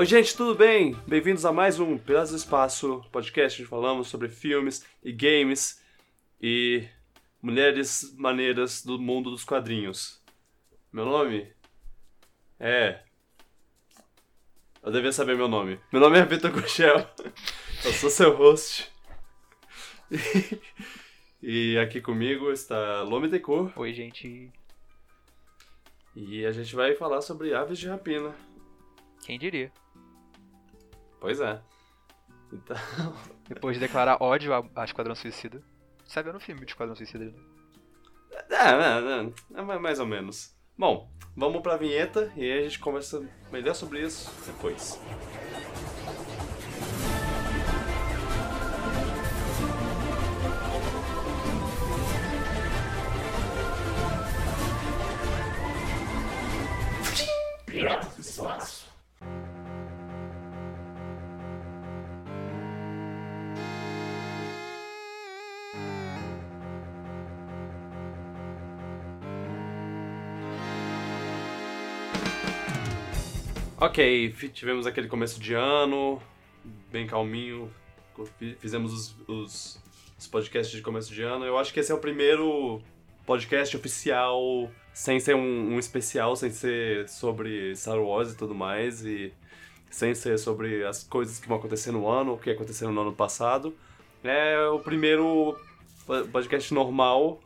Oi, gente, tudo bem? Bem-vindos a mais um Piratas do Espaço, podcast onde falamos sobre filmes e games e mulheres maneiras do mundo dos quadrinhos. Meu nome é. Eu devia saber meu nome. Meu nome é Vitor Cuchel. Eu sou seu host. E aqui comigo está Lome Decor. Oi, gente. E a gente vai falar sobre aves de rapina. Quem diria? Pois é. Então. Depois de declarar ódio a, a Esquadrão Suicida. Sabe no filme de Esquadrão Suicida? né? É, é, é, é mais ou menos. Bom, vamos pra vinheta e aí a gente conversa melhor sobre isso depois. Ok, tivemos aquele começo de ano, bem calminho, fi- fizemos os, os, os podcasts de começo de ano. Eu acho que esse é o primeiro podcast oficial, sem ser um, um especial, sem ser sobre Star Wars e tudo mais, e sem ser sobre as coisas que vão acontecer no ano, o que aconteceram no ano passado. É o primeiro po- podcast normal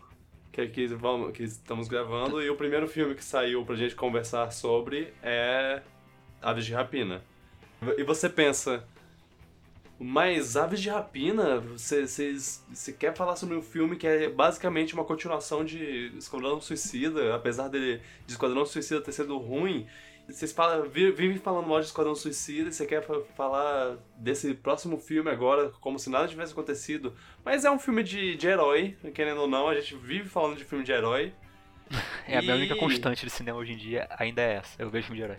que, que, vamos, que estamos gravando, e o primeiro filme que saiu pra gente conversar sobre é Aves de Rapina. E você pensa, mas Aves de Rapina, você, você, você quer falar sobre um filme que é basicamente uma continuação de Esquadrão Suicida, apesar dele, de Esquadrão Suicida ter sido ruim, vocês falam, vivem falando mal de Esquadrão Suicida e você quer fa- falar desse próximo filme agora como se nada tivesse acontecido. Mas é um filme de, de herói, querendo ou não, a gente vive falando de filme de herói. É a minha E- única constante de cinema hoje em dia, ainda é essa. Eu vejo filme de herói.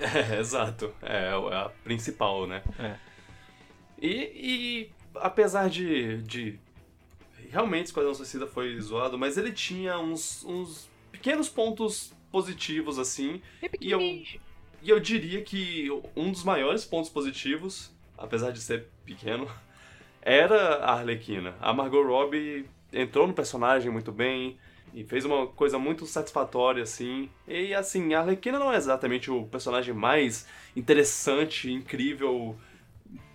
É, exato. É, é a principal, né? É. E, e apesar de, de. Realmente Esquadrão Suicida foi zoado, mas ele tinha uns, uns pequenos pontos positivos, assim. E eu, e eu diria que um dos maiores pontos positivos, apesar de ser pequeno, era a Arlequina. A Margot Robbie entrou no personagem muito bem e fez uma coisa muito satisfatória, assim. E, assim, a Arlequina não é exatamente o personagem mais interessante, incrível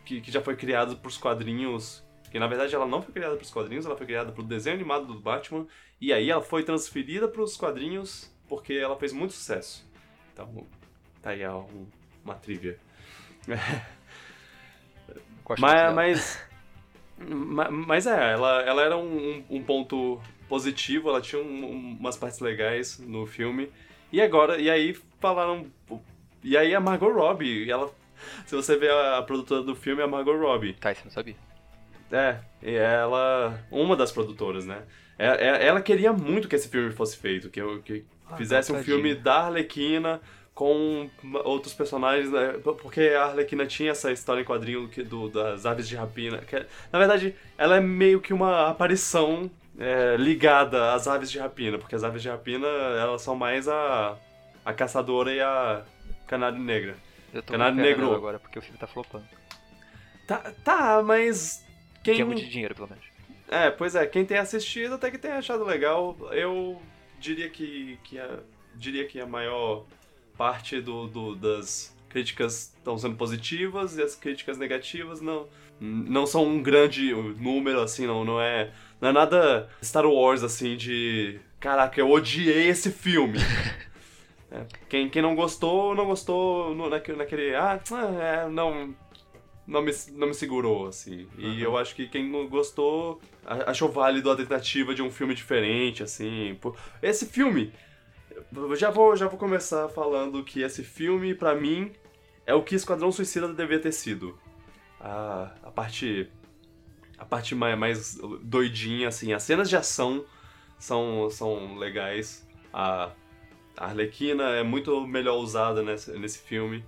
que, que já foi criado pros quadrinhos. Que na verdade ela não foi criada pros quadrinhos, ela foi criada pro desenho animado do Batman. E aí ela foi transferida pros quadrinhos porque ela fez muito sucesso. Então, tá aí um- uma trivia. Mas, mas, ma- mas é, ela, ela era um- um ponto positivo, ela tinha um- um- umas partes legais no filme. E agora, e aí falaram. E aí a Margot Robbie, ela. Se você ver a, a produtora do filme, é a Margot Robbie. Tá, isso eu não sabia. É, e ela. Uma das produtoras, né? É- é- Ela queria muito que esse filme fosse feito, que, que Ah, fizesse um filme da Arlequina com outros personagens, né? porque a Arlequina tinha essa história em quadrinho que, do, das aves de rapina. que é- na verdade, ela é meio que uma aparição é, ligada às aves de rapina, porque as aves de rapina elas são mais a, a caçadora e a canário negra. Eu tô Canário muito Negro. agora, porque o filme tá flopando. Tá, tá mas. Quem... Quem, Termo de dinheiro, pelo menos. É, pois é, quem tem assistido até que tem achado legal. Eu diria que, que a, diria que a maior parte do, do- das críticas estão sendo positivas e as críticas negativas não, não são um grande número, assim, não, não é. Não é nada Star Wars assim de. Caraca, eu odiei esse filme. É, quem, quem não gostou, não gostou no, naquele, naquele. Ah, é, não não me, não me segurou, assim. E Uhum. eu acho que quem não gostou achou válido a tentativa de um filme diferente, assim. Esse filme, já vou, já vou começar falando que esse filme, pra mim, é o que Esquadrão Suicida devia ter sido. A, a parte. A parte mais, mais doidinha, assim. As cenas de ação são, são legais. A, a Arlequina é muito melhor usada nesse, nesse filme.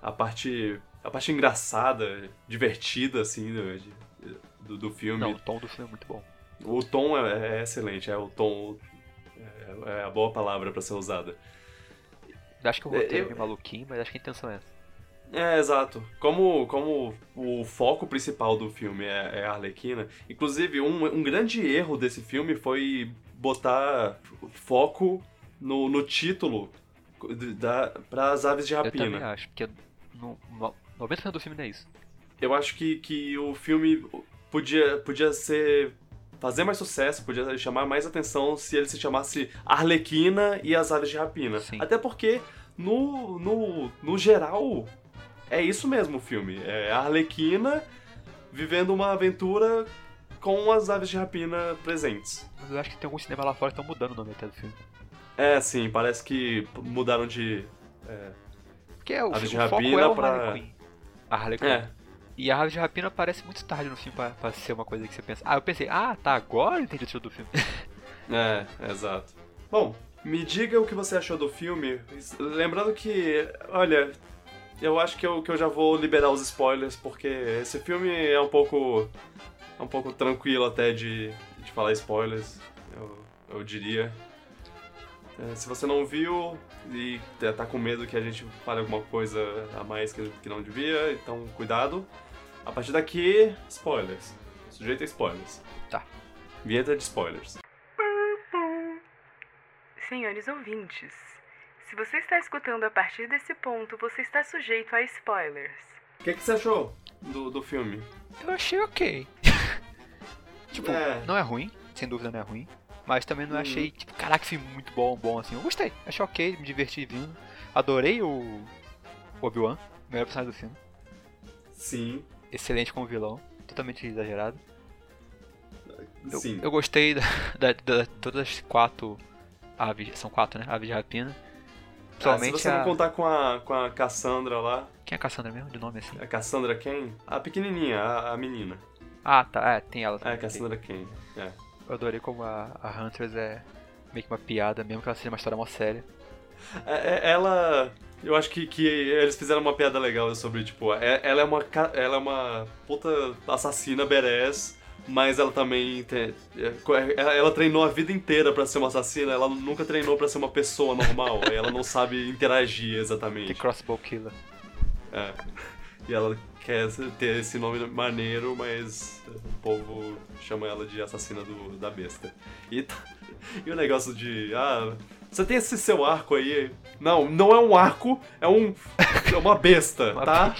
A parte. A parte engraçada, divertida, assim, do, do, filme. Não, o tom do filme é muito bom. O tom é, é excelente, é o tom. É, é a boa palavra pra ser usada. Eu acho que o É, roteiro é eu- meio maluquinho, mas acho que a intenção é essa. É, exato. Como, como o foco principal do filme é, é a Arlequina, inclusive um, um grande erro desse filme foi botar foco no, no título da, para as aves de Eu rapina. também acho, porque no, no, 90% do filme não é isso. Eu acho que, que o filme podia, podia ser. fazer mais sucesso, podia chamar mais atenção se ele se chamasse Arlequina e as Aves de Rapina. Sim. Até porque, no, no, no geral, é isso mesmo o filme. É a Arlequina vivendo uma aventura com as aves de rapina presentes. Mas eu acho que tem alguns cinemas lá fora que estão mudando o nome até do filme. É, sim, parece que mudaram de. Porque é, o, Aves o de foco rapina é o pra- Harley Quinn. A Harley Quinn. É, E a Aves de Rapina aparece muito tarde no filme pra, pra ser uma coisa que você pensa. Ah, eu pensei, ah, tá, agora eu entendi o título do filme. É, exato. Bom, me diga o que você achou do filme. Lembrando que, olha, eu acho que eu, que eu já vou liberar os spoilers, porque esse filme é um pouco. é um pouco tranquilo até de, de falar spoilers, eu, eu diria. É, se você não viu e tá com medo que a gente fale alguma coisa a mais que, que não devia, então cuidado. A partir daqui, spoilers. Sujeito a spoilers. Tá. Vinheta de spoilers. Senhores ouvintes, se você está escutando a partir desse ponto, você está sujeito a spoilers. O que, que você achou do, do filme? Eu achei ok. tipo, É. não é ruim, sem dúvida não é ruim. Mas também não Uhum. achei, tipo, caraca, filme muito bom, bom assim. Eu gostei, achei ok, me diverti vindo. Adorei o Obi-Wan, o melhor personagem do filme. Sim, Excelente como vilão, totalmente exagerado. Eu, sim. eu gostei da, da, da- todas as quatro aves, são quatro, né? Aves de rapina. Ah, se Principalmente você a... não contar com a, com a Cassandra lá, Quem é a Cassandra mesmo, de nome assim? a Cassandra quem? A pequenininha, a, a menina. Ah, tá, é, tem ela É, também. a Cassandra quem? É. Eu adorei como a, a Huntress é meio que uma piada, mesmo que ela seja uma história mó séria. É, é- Ela. Eu acho que, que eles fizeram uma piada legal sobre, tipo, é- ela é uma, ela é uma puta assassina badass, mas ela também tem, é, ela, treinou a vida inteira pra ser uma assassina, ela nunca treinou pra ser uma pessoa normal, aí ela não sabe interagir exatamente. Crossbow Killer. É. E ela quer ter esse nome maneiro, mas o povo chama ela de assassina do, da besta. E, tá- e o negócio de. Ah, você tem esse seu arco aí. Não, não é um arco, é um. É uma besta, tá?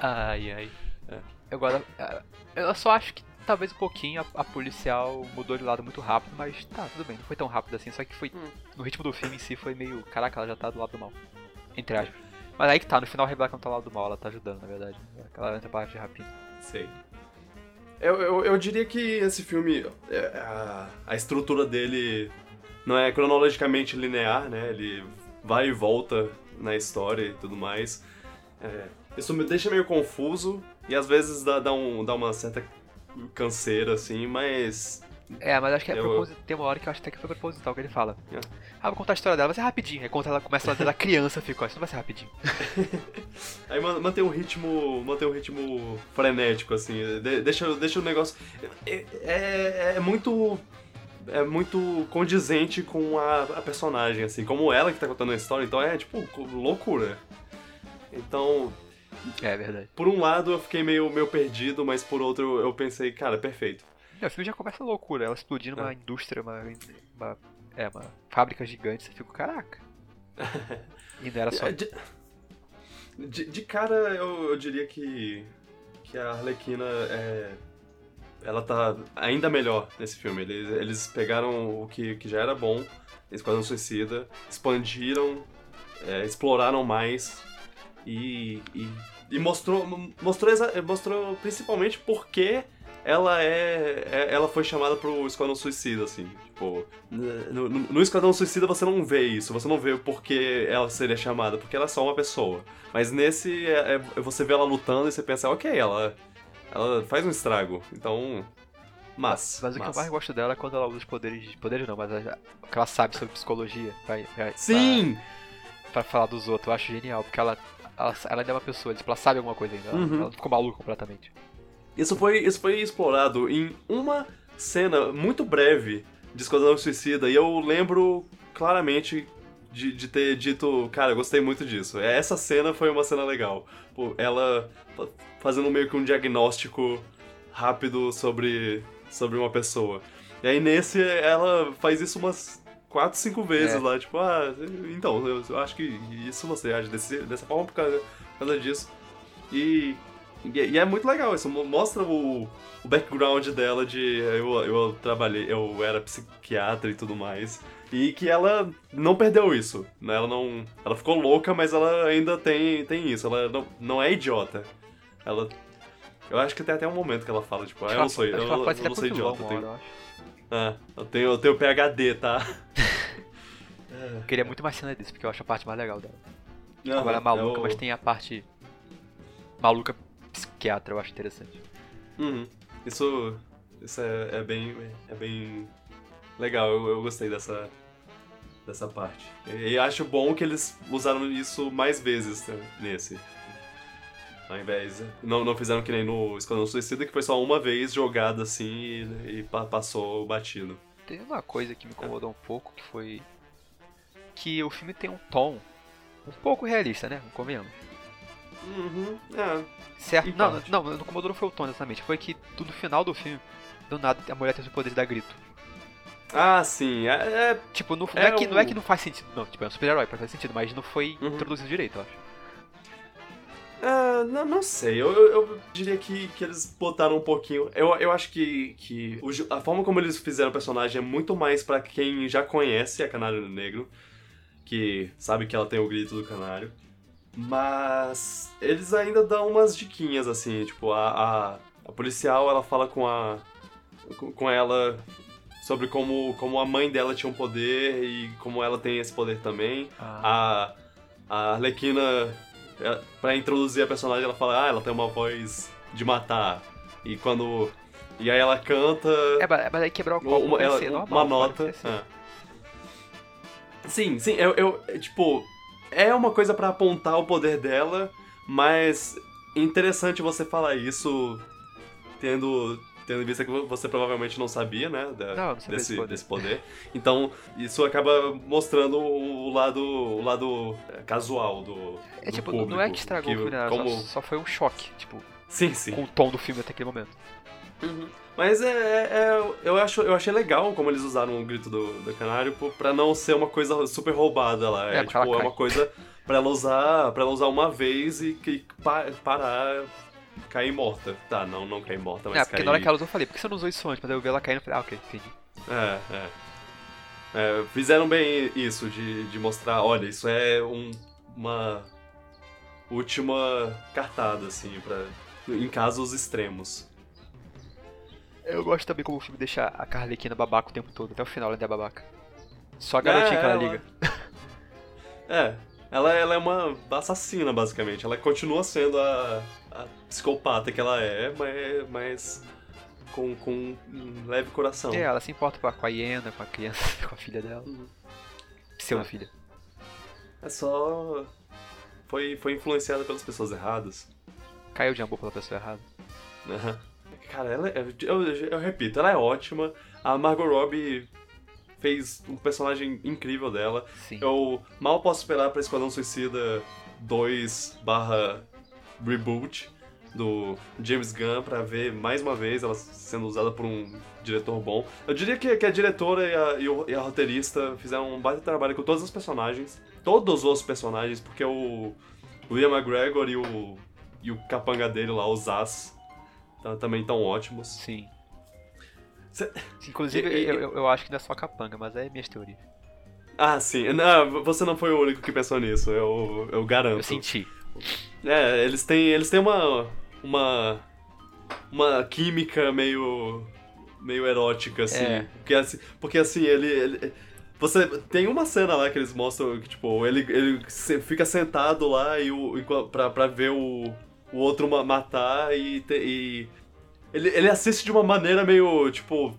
Ai, ai. É. Agora, é, eu só acho que talvez um pouquinho a, a policial mudou de lado muito rápido, mas tá, tudo bem, não foi tão rápido assim, só que foi. Hum. No ritmo do filme em si foi meio. Caraca, ela já tá do lado do mal. Entre aspas. Mas aí que tá, no final revela que não tá do lado do mal, ela tá ajudando, na verdade. Ela entra pra parte de rapina. Sei. Eu, eu, eu diria que esse filme. é, A, a estrutura dele não é cronologicamente linear, né? Ele vai e volta na história e tudo mais. É, isso me deixa meio confuso e às vezes dá, dá, um, dá uma certa canseira, assim, mas. É, mas acho que é Eu- tem uma hora que eu acho até que foi proposital que ele fala. É. Ah, vou contar a história dela, vai ser rapidinho. Aí quando ela começa lá desde a criança, fica, ó, isso não vai ser rapidinho. Aí man- mantém um ritmo. mantém um ritmo frenético, assim. de- deixa, deixa o negócio. É, é, é muito. É muito condizente com a, a personagem, assim, como ela que tá contando a história, então é tipo loucura. Então, É verdade. por um lado eu fiquei meio, meio perdido, mas por outro eu pensei, cara, perfeito. É, o filme já começa loucura, ela explodindo uma É. indústria, uma, uma. É, uma fábrica gigante, você fica, caraca. E não era só. De, de, de cara, eu, eu diria que, que a Arlequina é. Ela tá ainda melhor nesse filme. Eles, eles pegaram o que, que já era bom, Esquadrão Suicida, expandiram, é, exploraram mais e, e, e mostrou, mostrou, mostrou principalmente porque ela é, é- ela foi chamada pro Esquadrão Suicida, assim. Tipo, no, no, Esquadrão Suicida você não vê isso, você não vê o porquê ela seria chamada, porque ela é só uma pessoa. Mas nesse, é, é- você vê ela lutando e você pensa, ok, ela, ela faz um estrago. Então, mas. Mas o que eu mais gosto dela é quando ela usa os poderes. Poderes não, mas a- o que ela sabe sobre psicologia. Pra, pra, Sim! Pra, pra falar dos outros, eu acho genial, porque ela. Ela, ela ainda é uma pessoa, tipo, ela sabe alguma coisa ainda. Ela, Uhum. ela não ficou maluca completamente. Isso foi, isso foi explorado em uma cena muito breve de Esquadrão Suicida e eu lembro claramente de, de ter dito, cara, eu gostei muito disso. Essa cena foi uma cena legal. Pô, ela fa- fazendo meio que um diagnóstico rápido sobre, sobre uma pessoa. E aí nesse ela faz isso umas quatro, cinco vezes É. lá, tipo, ah, então, eu, eu acho que isso você age desse, dessa forma por causa, por causa disso. E, e, e é muito legal isso, mo- mostra o, o background dela de eu, eu trabalhei, eu era psiquiatra e tudo mais. E que ela não perdeu isso, né? Ela não. Ela ficou louca, mas ela ainda tem, tem isso. Ela não, não é idiota. Ela. Eu acho que tem até um momento que ela fala, tipo, ah, eu não sou, eu, eu ser não sou idiota. Eu uma tenho, eu ah, eu tenho, eu tenho PHD, tá? Eu queria muito mais cena disso, porque eu acho a parte mais legal dela. Aham, Ela é maluca, eu- mas tem a parte maluca psiquiatra, eu acho interessante. Uhum. Isso, isso é, é bem, é bem legal. Eu, eu gostei dessa, dessa parte. E, e acho bom que eles usaram isso mais vezes né, nesse. Ao invés. Não, não fizeram que nem no Esquadrão Suicida, que foi só uma vez jogado assim e, e pa- passou batido. Tem uma coisa que me incomodou um pouco, que foi que o filme tem um tom um pouco realista, né? Convenhamos. Uhum. É. Certo? Não, não, não, não incomodou não foi o tom exatamente. Foi que no final do filme, do nada, a mulher tem os poderes da grito. Ah, sim. É, é- Tipo, não, não É é, que, não é que não faz sentido. Não, tipo, é um super-herói, faz sentido, mas não foi Uhum. introduzido direito, eu acho. Ah, não, não sei, eu, eu, eu diria que, que eles botaram um pouquinho. Eu, eu acho que, que o a forma como eles fizeram o personagem é muito mais pra quem já conhece a Canário Negro, que sabe que ela tem o grito do canário. Mas eles ainda dão umas diquinhas assim, tipo, a, a, a policial ela fala com a. com- ela sobre como, como a mãe dela tinha um poder e como ela tem esse poder também. A, a Arlequina, é, pra introduzir a personagem, ela fala, ah, ela tem uma voz de matar. E quando. E aí ela canta É, mas aí quebrar o copo uma, vai ela- ser normal, uma nota. acontecer. é. Sim, sim, eu, eu. é, Tipo, é uma coisa pra apontar o poder dela, mas interessante você falar isso tendo. Tendo em vista que você provavelmente não sabia, né? da- Não, não sabia desse, poder. desse poder. Então, isso acaba mostrando o lado, o lado é, casual do. É do tipo, público, não é que estragou o filme, né? como... só, só foi um choque, tipo, Sim, sim. com o tom do filme até aquele momento. Mas é, é- é- eu, acho, eu achei legal como eles usaram o grito do, do canário pra não ser uma coisa super roubada lá. É, É, tipo, é uma coisa pra ela usar, para ela usar uma vez e que pa- parar, cair morta. Tá, não, não cair morta, mas é, porque cair... na hora que ela usou, eu falei, por que você não usou isso antes? Mas eu vi ela caindo e falei, ah, ok, entendi. É, é. É, fizeram bem isso, de, de mostrar, olha, isso é um- uma última cartada, assim, pra, em casos extremos. Eu gosto também como o filme deixa a Carlequina babaca o tempo todo, até o final ela ainda é babaca. Só a garotinha É, que ela ela- liga. É, ela, ela é uma assassina, basicamente. Ela continua sendo a, a psicopata que ela é, mas, mas com, com um leve coração. É, ela se importa com a, com a hiena, com a criança, com a filha dela. Uhum. Pseudo filha. É só. Foi, foi influenciada pelas pessoas erradas. Caiu de amor pela pessoa errada. Cara, ela é, eu, eu repito, ela é ótima. A Margot Robbie fez um personagem incrível dela. Sim. Eu mal posso esperar pra Esquadrão Suicida 2 barra reboot do James Gunn pra ver mais uma vez ela sendo usada por um diretor bom. Eu diria que, que a diretora e a, e, o- e a roteirista fizeram um baita trabalho com todos os personagens. Todos os personagens, porque o, o Ian McGregor e o, e o capanga dele lá, o Zaz, tá- também estão ótimos. Sim. Cê- Inclusive, E- eu, eu- eu acho que não é só capanga, mas é minhas teorias. Ah, sim. Não, você não foi o único que pensou nisso, eu, eu garanto. Eu senti. É, eles têm, eles têm uma, uma, uma química meio, meio erótica, assim. É. Porque assim, porque, assim ele, ele- Você tem uma cena lá que eles mostram que, tipo, ele, ele fica sentado lá e o, enqua- pra, pra ver o, o outro ma- matar e, te- e ele, ele assiste de uma maneira meio, tipo,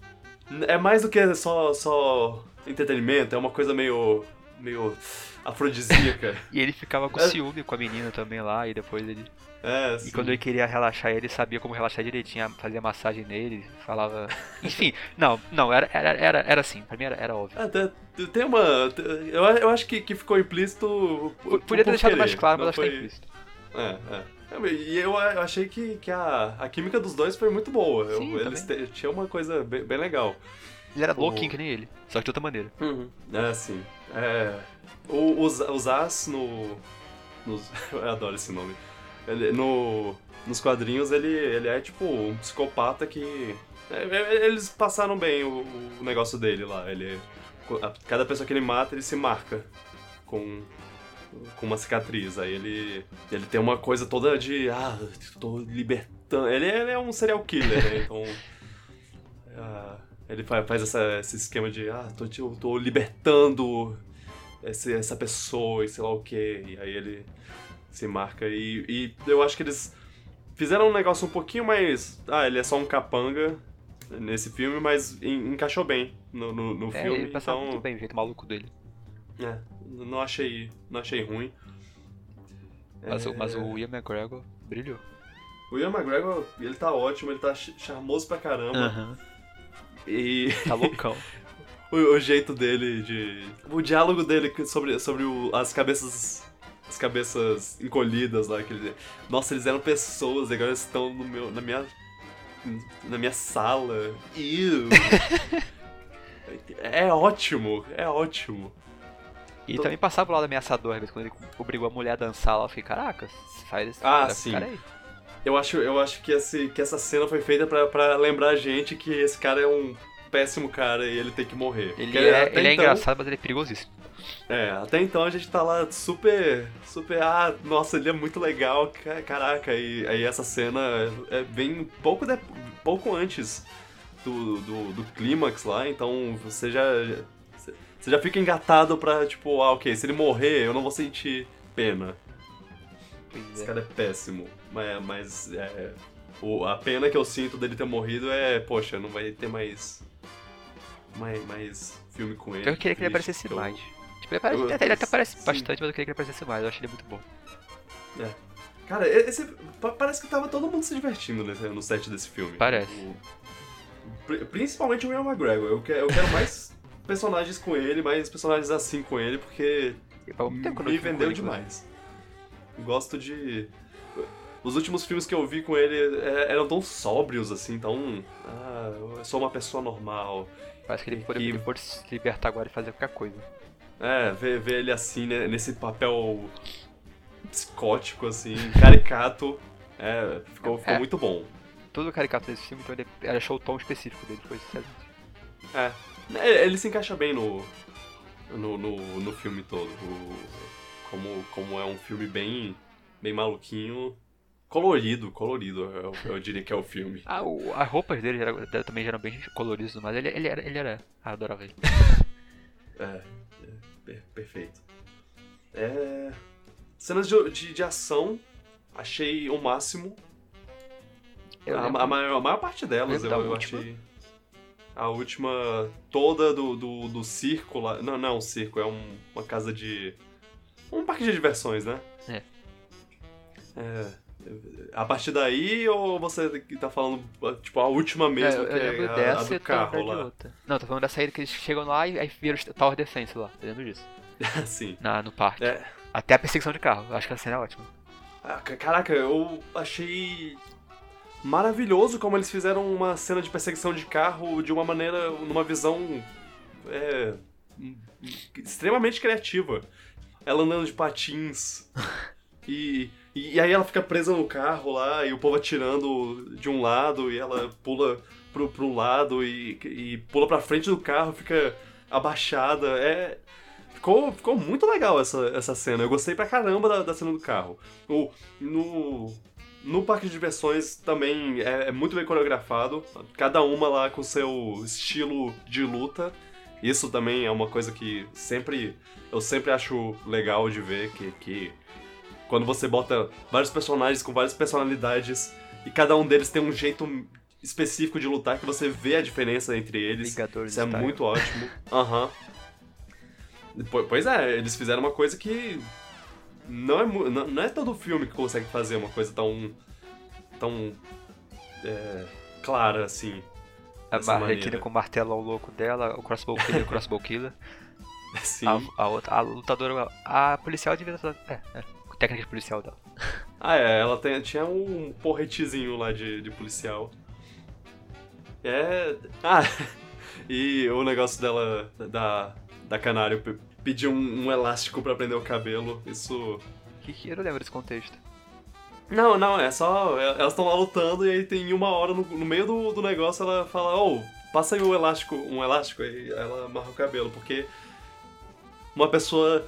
é mais do que só, só entretenimento, é uma coisa meio, meio afrodisíaca. E ele ficava com É. ciúme com a menina também lá, e depois ele. É, E sim. quando ele queria relaxar, ele sabia como relaxar direitinho, fazia massagem nele, falava. Enfim, não, não, era, era, era, era assim, pra mim era, era óbvio. Ah, tem- uma. Eu, eu acho que, que ficou implícito. Podia ter deixado querer, mais claro, mas não acho que tá foi- implícito. É, é. E eu eu achei que, que a, a química dos dois foi muito boa. Eu- Sim, eles te- tinham uma coisa bem, bem legal. Ele era O- louquinho que nem ele, só que de outra maneira. É, sim. É, o, os, os As no. nos- eu adoro esse nome. Ele, no, nos quadrinhos ele, ele é tipo um psicopata que. é, é, eles passaram bem o, o negócio dele lá. Ele, a- cada pessoa que ele mata, ele se marca com, com uma cicatriz. Aí ele, ele tem uma coisa toda de. Ah, tô libertando. Ele, ele é um serial killer, né? Então. ah, ele fa- faz essa- esse esquema de. Ah, tô, eu tô libertando esse- essa pessoa e sei lá o que. E aí ele se marca. E, e eu acho que eles fizeram um negócio um pouquinho mais. Ah, ele é só um capanga nesse filme, mas en- encaixou bem no, no, no É, filme. ele passava então, muito bem o jeito maluco dele. é, não achei, não achei ruim. Mas, o- mas É, o Ian McGregor brilhou. o Ian McGregor, ele tá ótimo, ele tá ch- charmoso pra caramba. E Tá loucão. o, o jeito dele de. O diálogo dele sobre, sobre o- as cabeças. As cabeças encolhidas lá. Que ele, nossa, eles eram pessoas, e agora eles estão no meu, na minha. Na minha sala. Ew. é ótimo, é ótimo. E Tô- também passava o lado ameaçador, quando ele obrigou a mulher a dançar lá, eu fiquei, caraca, faz esse Ah, esse sim. cara aí. Eu acho, eu acho que, esse, que essa cena foi feita pra, pra lembrar a gente que esse cara é um péssimo cara e ele tem que morrer. Ele, é, ele é então- engraçado, mas ele é perigosíssimo. É, até então a gente tá lá super, super, ah, nossa, ele é muito legal, ca- caraca, e aí essa cena é bem pouco, de- pouco antes do, do, do clímax lá, então você já, você já fica engatado pra, tipo, ah, ok, se ele morrer, eu não vou sentir pena. Pois Esse é. cara é péssimo, mas, mas é, o, a pena que eu sinto dele ter morrido é, poxa, não vai ter mais, mais, mais filme com ele. Eu queria que ele aparecesse eu- mais. Tipo, ele, aparece, eu- até- ele até aparece sim. bastante, mas eu queria que ele aparecesse mais, eu acho ele muito bom. Cara, esse, pa- parece que tava todo mundo se divertindo nesse- no set desse filme. Parece. O- pri- principalmente o Ian McGregor. Eu quero, eu quero mais personagens com ele, mais personagens assim com ele, porque me vendeu Coringa, demais. Gosto de. Os últimos filmes que eu vi com ele é, eram tão sóbrios, assim, tão. Ah, eu sou uma pessoa normal. Parece que ele pode, pode se libertar agora e fazer qualquer coisa. É, ver, ver ele assim, né, nesse papel psicótico, assim, caricato. É, ficou, ficou É. muito bom. Todo caricato desse filme, então ele ele achou o tom específico dele, foi excelente. É. É, Ele se encaixa bem no, no, no, no filme todo. O- como, como é um filme bem, bem maluquinho. Colorido, colorido, eu, eu diria que é o filme. Ah, o, as roupas dele era- também eram bem coloridas, mas ele, ele era. Ele era ah, adorava ele. É, é, per- perfeito. É, cenas de, de, de ação, achei o máximo. Eu a, a maior, a maior parte delas eu, eu achei. A última toda do, do, do circo lá. Não, não é um circo, é um- uma casa de. Um parque de diversões, né? É. É. A partir daí, ou você tá falando, tipo, a última mesmo, É, que é a, a dessa do e tô carro lá? Não, tô falando da saída que eles chegam lá e aí viram o Tower Defense lá, eu lembro disso. Sim. Na, no parque. É. Até a perseguição de carro, eu acho que a cena é ótima. Ah, ca- Caraca, eu achei maravilhoso como eles fizeram uma cena de perseguição de carro de uma maneira, numa visão é, extremamente criativa. Ela andando de patins e, e aí ela fica presa no carro lá e o povo atirando de um lado e ela pula pro, pro lado e, e pula pra frente do carro, fica abaixada. É, ficou, ficou muito legal essa, essa cena. Eu gostei pra caramba da, da cena do carro. O, no, no parque de diversões também é, é muito bem coreografado. Cada uma lá com seu estilo de luta. Isso também é uma coisa que sempre eu sempre acho legal de ver que, que quando você bota vários personagens com várias personalidades e cada um deles tem um jeito específico de lutar que você vê a diferença entre eles. Vingadores Isso é style. muito ótimo. Aham. Po- Pois é, eles fizeram uma coisa que não é, não, não é todo filme que consegue fazer uma coisa tão tão é, clara assim. A Arlequina maneira. com o martelo ao louco dela, o crossbow killer, o crossbow killer. Sim. A, a outra, a lutadora, a policial devia estar. É, é, técnica policial dela. Ah, é, ela tem- tinha um porretezinho lá de, de policial. É. Ah, e o negócio dela, da, da canário, pe- pedir um, um elástico pra prender o cabelo, isso. Que que eu não lembro desse contexto. Não, não, é só. é- Elas estão lá lutando e aí tem uma hora no, no meio do, do negócio ela fala, ô, passa aí o elástico, um elástico, aí ela amarra o cabelo, porque uma pessoa.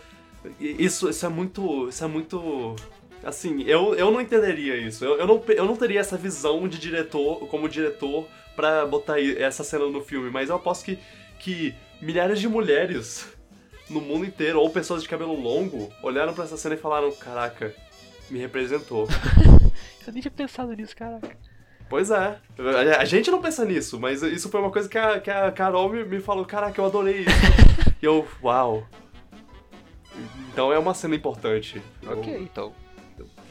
Isso, isso é muito. Isso é muito. Assim, eu, eu não entenderia isso. Eu, eu, não, eu não teria essa visão de diretor, como diretor, pra botar essa cena no filme, mas eu aposto que, que milhares de mulheres no mundo inteiro, ou pessoas de cabelo longo, olharam pra essa cena e falaram: Caraca, me representou. Eu nem tinha pensado nisso, caraca. Pois é. A- gente não pensa nisso, mas isso foi uma coisa que a, que a Carol me, me falou, caraca, eu adorei isso. e eu, uau. Então é uma cena importante. Ok, então.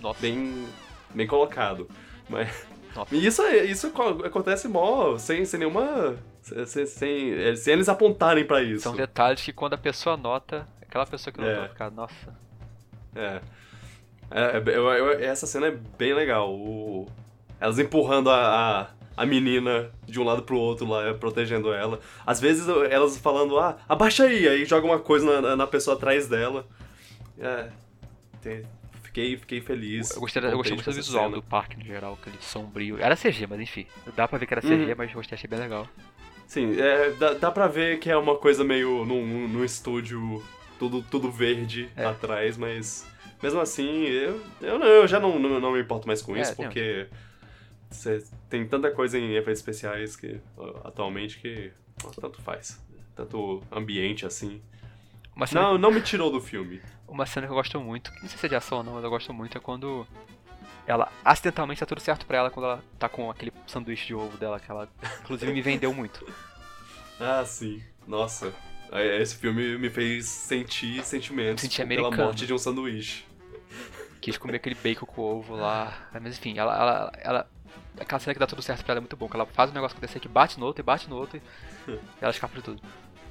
Nossa. Bem, bem colocado. Mas, Nossa. e isso, é- isso co- acontece mó, sem, sem nenhuma... Sem, sem, sem eles apontarem pra isso. São detalhes que quando a pessoa nota, aquela pessoa que É. notou fica, nossa. É. É, é, eu- eu- essa cena é bem legal. O- elas empurrando a, a, a menina de um lado pro outro lá, protegendo ela. Às vezes elas falando, ah, abaixa aí, aí joga uma coisa na, na pessoa atrás dela. É. tem- fiquei, fiquei feliz. Eu gostei, eu gostei muito do visual cena. do parque no geral, aquele sombrio. Era CG, mas enfim. Dá pra ver que era CG, Uhum. mas gostei, achei bem legal. Sim, é, dá, dá pra ver que é uma coisa meio num, num estúdio, tudo, tudo verde É. atrás, mas mesmo assim, eu, eu, eu já não, não, não me importo mais com É, isso, porque cê- tem tanta coisa em efeitos especiais que atualmente que ó, tanto faz. Tanto ambiente assim. Cena, Não, não me tirou do filme. uma cena que eu gosto muito, não sei se é de ação ou não, mas eu gosto muito, é quando ela acidentalmente tá tudo certo pra ela quando ela tá com aquele sanduíche de ovo dela, que ela inclusive me vendeu muito. Ah, sim. Nossa. é, Esse filme me fez sentir sentimentos Senti pela morte de um sanduíche. Quis comer aquele bacon com ovo lá. Mas enfim, ela, ela, ela. Aquela cena que dá tudo certo pra ela é muito bom, que ela faz o negócio acontecer que bate no outro e bate no outro e ela escapa de tudo.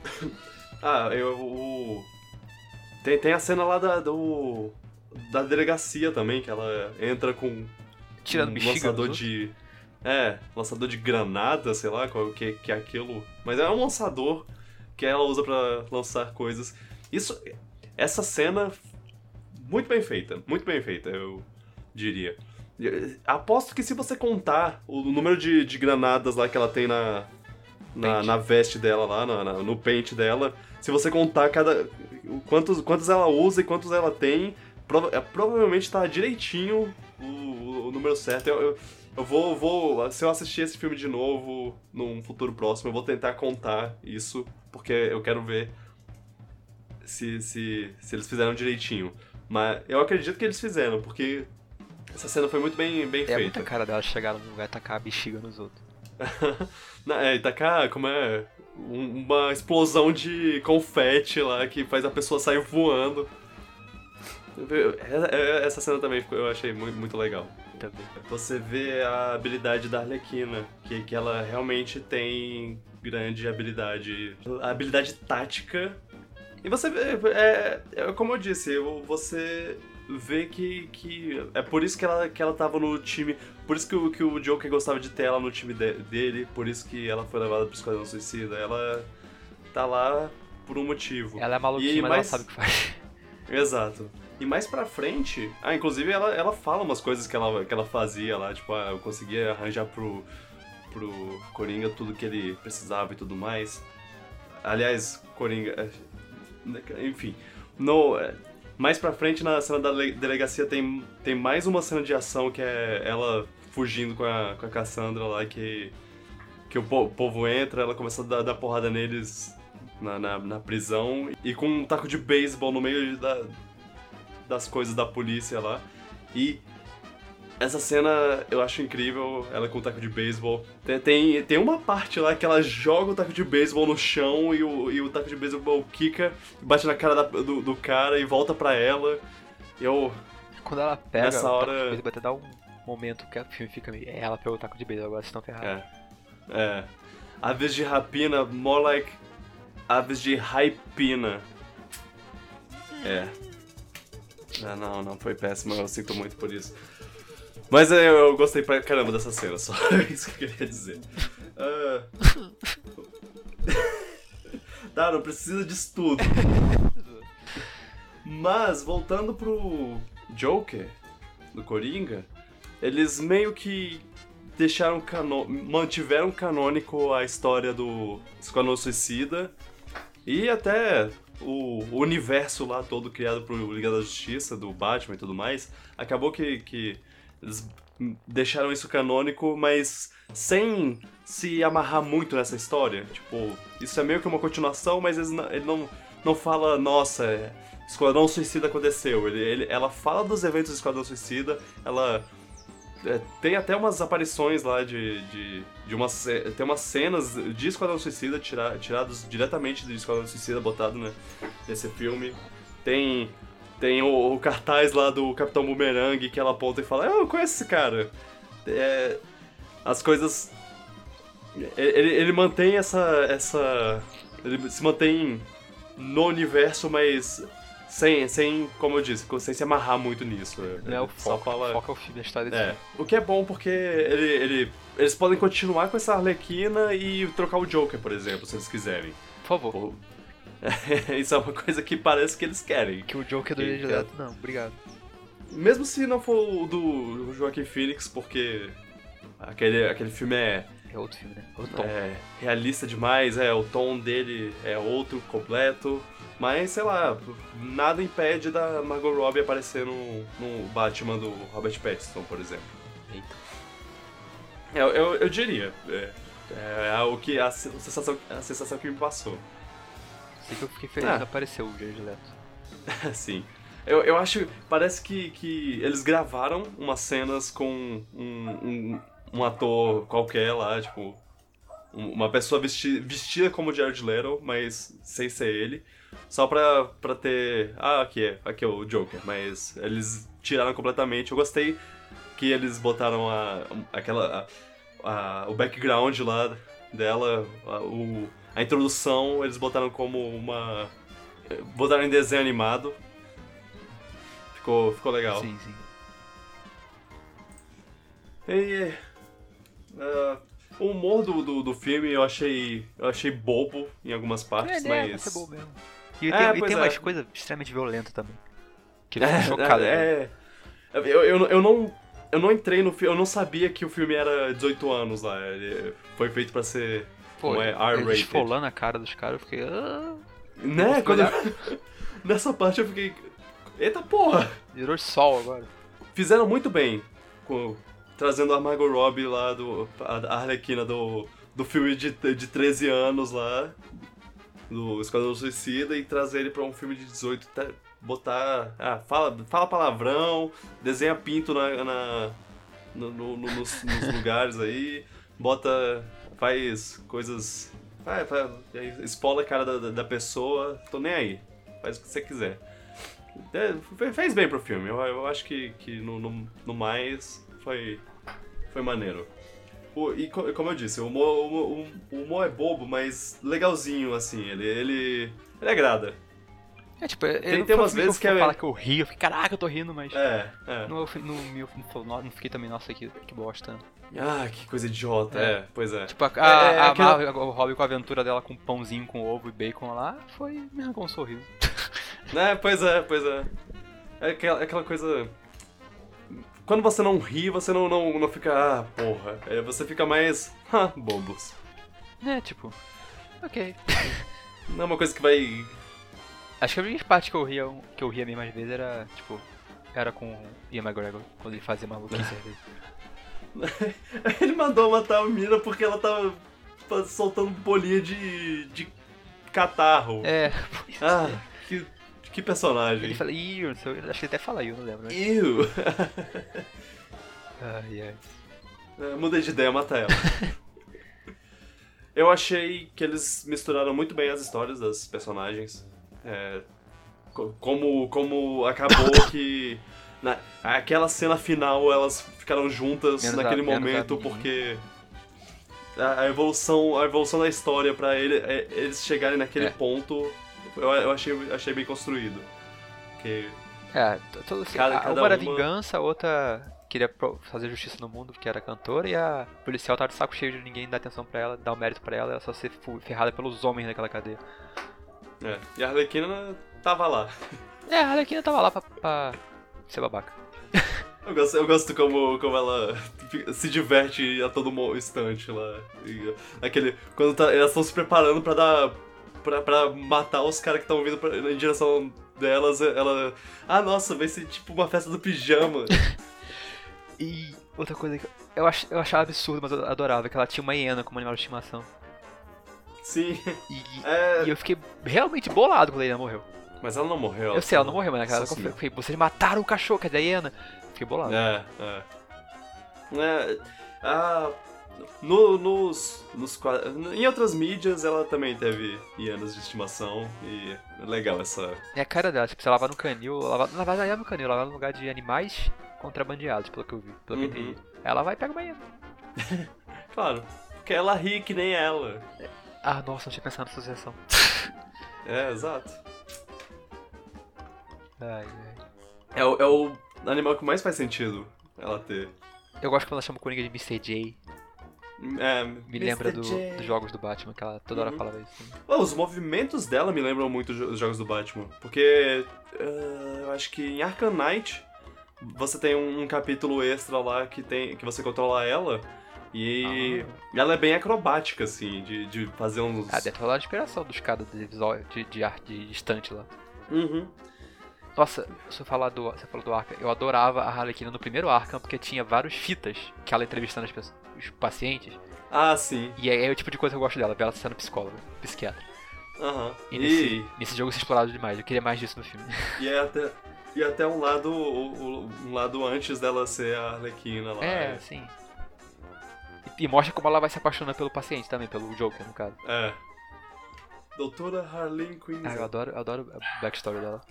Ah, eu. O... Tem, tem a cena lá da, do. Da delegacia também, que ela entra com Tirando um lançador de. É, lançador de granada, sei lá qual que, que é aquilo. Mas é um lançador que ela usa pra lançar coisas. Isso. Essa cena. Muito bem feita, muito bem feita, eu diria. E, Aposto que se você contar o número de, de granadas lá que ela tem na, na, na veste dela lá, na- na- no pente dela, se você contar cada. Quantos, quantos ela usa e quantos ela tem, prova- é, provavelmente tá direitinho o, o- o número certo. Eu, eu, eu vou, vou. Se eu assistir esse filme de novo num futuro próximo, eu vou tentar contar isso, porque eu quero ver se, se, se eles fizeram direitinho. Mas eu acredito que eles fizeram, porque essa cena foi muito bem, bem É feita. muita cara dela chegar no lugar e tacar a bexiga nos outros. Não, é, e tacar, como é? um- uma explosão de confete lá que faz a pessoa sair voando. É- é- Essa cena também eu achei muito, muito legal. Também. Você vê a habilidade da Arlequina, que, que ela realmente tem grande habilidade. A habilidade tática. E você vê, é, é como eu disse, você vê que, que é por isso que ela, que ela tava no time, por isso que o, que o Joker gostava de ter ela no time de- dele, por isso que ela foi levada pro Esquadrão Suicida. Ela tá lá por um motivo. Ela é maluquinha, E mas ela mais- sabe o que faz. Exato. E mais pra frente, ah, inclusive ela, ela fala umas coisas que ela, que ela fazia lá, tipo, ah, eu conseguia arranjar pro, pro Coringa tudo que ele precisava e tudo mais. Aliás, Coringa. Enfim. No, é, mais pra frente na cena da le- delegacia tem, tem mais uma cena de ação que é ela fugindo com a, com a Cassandra lá, que, que o po- povo entra, ela começa a dar, dar porrada neles na, na, na prisão e com um taco de beisebol no meio da, das coisas da polícia lá. E essa cena eu acho incrível, ela com o taco de beisebol. Tem, tem, tem uma parte lá que ela joga o taco de beisebol no chão e o, e o taco de beisebol quica, bate na cara da- do, do cara e volta pra ela. Eu. Quando ela pega, Nessa o taco hora- de beisebol, até dá um momento que o filme fica meio. É, ela pegou o taco de beisebol, agora vocês estão ferrados. É. É. Aves de rapina, more like. Aves de raipina. É. Ah, não, não, foi péssimo, eu sinto muito por isso. Mas é, eu gostei pra caramba dessa cena, só isso que eu queria dizer. Ah. tá, não precisa disso tudo. Mas, voltando pro Joker, do Coringa, eles meio que deixaram cano mantiveram canônico a história do Esquadrão Suicida e até o o universo lá todo criado pro Liga da Justiça, do Batman e tudo mais, acabou que, que eles deixaram isso canônico, mas sem se amarrar muito nessa história. Tipo, isso é meio que uma continuação, mas eles não, ele não, não fala, nossa, é, Esquadrão Suicida aconteceu. Ele, ele- ela fala dos eventos do Esquadrão Suicida, ela é, tem até umas aparições lá de. de, de umas, tem umas cenas de Esquadrão Suicida tira, tirados diretamente de Esquadrão Suicida, botado né, nesse filme. Tem. Tem o, o cartaz lá do Capitão Boomerang que ela aponta e fala: Eu conheço esse cara. É, as coisas. Ele, ele mantém essa. essa. Ele se mantém no universo, mas sem, sem, como eu disse, sem se amarrar muito nisso. Não é o Só foco. fala- O foco é o filme, a história desse é, filme. o que é bom porque ele, ele- eles podem continuar com essa Arlequina e trocar o Joker, por exemplo, se eles quiserem. Por favor. Ou- Isso é uma coisa que parece que eles querem. Que o Joker do Leto, não, obrigado. Mesmo se não for o do Joaquim Phoenix, porque aquele, aquele filme é, É outro filme, né? Outro tom. é realista demais, é o tom dele é outro, completo. Mas, sei lá, nada impede da Margot Robbie aparecer no, no Batman do Robert Pattinson, por exemplo. Eita. Eu, eu, eu diria. É, é o que a sensação, a sensação que me passou. Sei que eu fiquei feliz Ah. apareceu o Jared Leto. Sim. Eu, eu acho. Parece que, que eles gravaram umas cenas com um, um, um ator qualquer lá, tipo. um- Uma pessoa vesti, vestida como Jared Leto, mas sem ser ele. Só pra, pra ter. Ah, aqui é, aqui é o Joker. Mas eles tiraram completamente. Eu gostei que eles botaram a, aquela. a- a- o background lá dela, a, o, a introdução, eles botaram como uma. Botaram em desenho animado. Ficou, ficou legal. Sim, sim. E, ah, o humor do, do, do filme eu achei, eu achei bobo em algumas partes, é, mas. Vai ser bom mesmo. E É, tem, e pois tem é. umas coisas extremamente violentas também. Que eu É, fico chocado. né? é, é. Eu, eu, eu não. Eu não entrei no filme, eu não sabia que o filme era 18 anos lá. Ele foi feito pra ser. Pô, como é R-rated. esfolando a cara dos caras, eu fiquei. Ah, Né? Quando eu- Nessa parte eu fiquei. Eita porra! virou sol agora. Fizeram muito bem com, trazendo a Margot Robbie lá, do, a Arlequina do, do filme de, de 13 anos lá, do Esquadrão Suicida, e trazer ele pra um filme de 18, tá- botar. Ah, fala, fala palavrão, desenha pinto na, na- no- no- nos, nos lugares aí, bota. Faz coisas. Vai, vai, espola a cara da, da- pessoa, tô nem aí, faz o que você quiser. É, fe- fez bem pro filme. Eu, eu acho que, que no, no, no mais foi, foi maneiro. O- e co- como eu disse, o humor, o, o humor é bobo, mas legalzinho, assim. Ele, ele, ele agrada. É, tipo, Tem- não tem umas um vezes que é- falar que eu ri, eu fiquei, caraca, eu tô rindo, mas. É, é. Não, me- não, falou, "Nossa", não fiquei também, nossa, que, que bosta. Ah, que coisa idiota. É. É, pois é. Tipo, a, a, é a aquela- o Robin com a aventura dela com pãozinho, com ovo e bacon lá, foi. me arrancou um sorriso. É, pois é, pois é. É aquela, é aquela coisa. Quando você não ri, você não, não, não fica, ah, porra. É, você fica mais, ah, bobos. É, tipo. Ok. Não é uma coisa que vai Acho que a única parte que eu ria, que eu ria mesmo às vezes era, tipo, era com o Ian McGregor, quando ele fazia maluquice às vezes. Ele mandou matar a mina porque ela tava soltando bolinha de, de catarro. É, Ah, que, que personagem. ele fala, sei, acho que ele até fala, eu não lembro, né? Ew. Ai, ai. É, mudei de ideia, mata ela. Eu achei que eles misturaram muito bem as histórias das personagens. É, co- como, como acabou que. Na, aquela cena final elas ficaram juntas naquele momento porque. A, a evolução, a evolução da história pra ele, é- eles chegarem naquele É. ponto, eu, eu achei, achei bem construído. Porque É, todo, assim, Cada- cada uma era vingança, a outra queria fazer justiça no mundo, porque era cantora, e a policial tava de saco cheio de ninguém dar atenção pra ela, dar o mérito pra ela, ela só ser ferrada pelos homens naquela cadeia. É, e a Arlequina tava lá. É, a Arlequina tava lá pra, pra ser babaca. Eu gosto, eu gosto como, como ela se diverte a todo instante lá. E, aquele, quando tá- elas estão se preparando pra dar. Pra, pra matar os caras que estão vindo pra- em direção delas, ela. Ah, nossa, vai ser tipo uma festa do pijama. E outra coisa que eu, ach, eu achava absurdo, mas eu adorava, que ela tinha uma hiena como animal de estimação. Sim. E, É, e eu fiquei realmente bolado quando a hiena morreu. Mas ela não morreu. Eu sei, ela não morreu, mas naquela época eu fiquei, vocês mataram o cachorro, dizer, a hiena. Fiquei bolado. É, é. É, ah, no, nos, nos em outras mídias ela também teve hienas de estimação e é legal essa. É a cara dela, tipo, você lavar no canil, lavar, na verdade é no canil, lavar no lugar de animais contrabandeados, pelo que eu vi, pelo que eu Uhum. entendi. Ela vai e pega uma hiena. Claro, porque ela ri que nem ela. Ah, nossa, não tinha pensado nessa associação. É, exato. Ai, ai. É o, é o animal que mais faz sentido ela ter. Eu gosto quando ela chama o Coringa de Mr. J. É, Me lembra do- dos jogos do Batman, que ela toda hora Uhum. falava isso. Oh, os movimentos dela me lembram muito jo- os jogos do Batman. Porque eh, eu acho que em Arkham Knight você tem um, um capítulo extra lá que, tem, que você controla ela. E ela é bem acrobática, assim, de, de fazer uns. Ah, deve falar de inspiração dos caras de visual, de, de arte de estante lá. Uhum. Nossa, se eu falar do. Você falou do Arkham, eu adorava a Harlequina no primeiro Arkham, porque tinha vários fitas que ela entrevistando as pessoas, os pacientes. Ah, sim. E é, é o tipo de coisa que eu gosto dela, ver ela sendo psicóloga, psiquiatra. Aham. E, E, nesse, nesse jogo isso é explorado demais, eu queria mais disso no filme. e é até. E até um lado, um lado antes dela ser a Arlequina lá. É, sim. E, e mostra como ela vai se apaixonando pelo paciente também, pelo Joker, no caso. É. Doutora Harleen Quinn. Ah, eu adoro, eu adoro a backstory dela.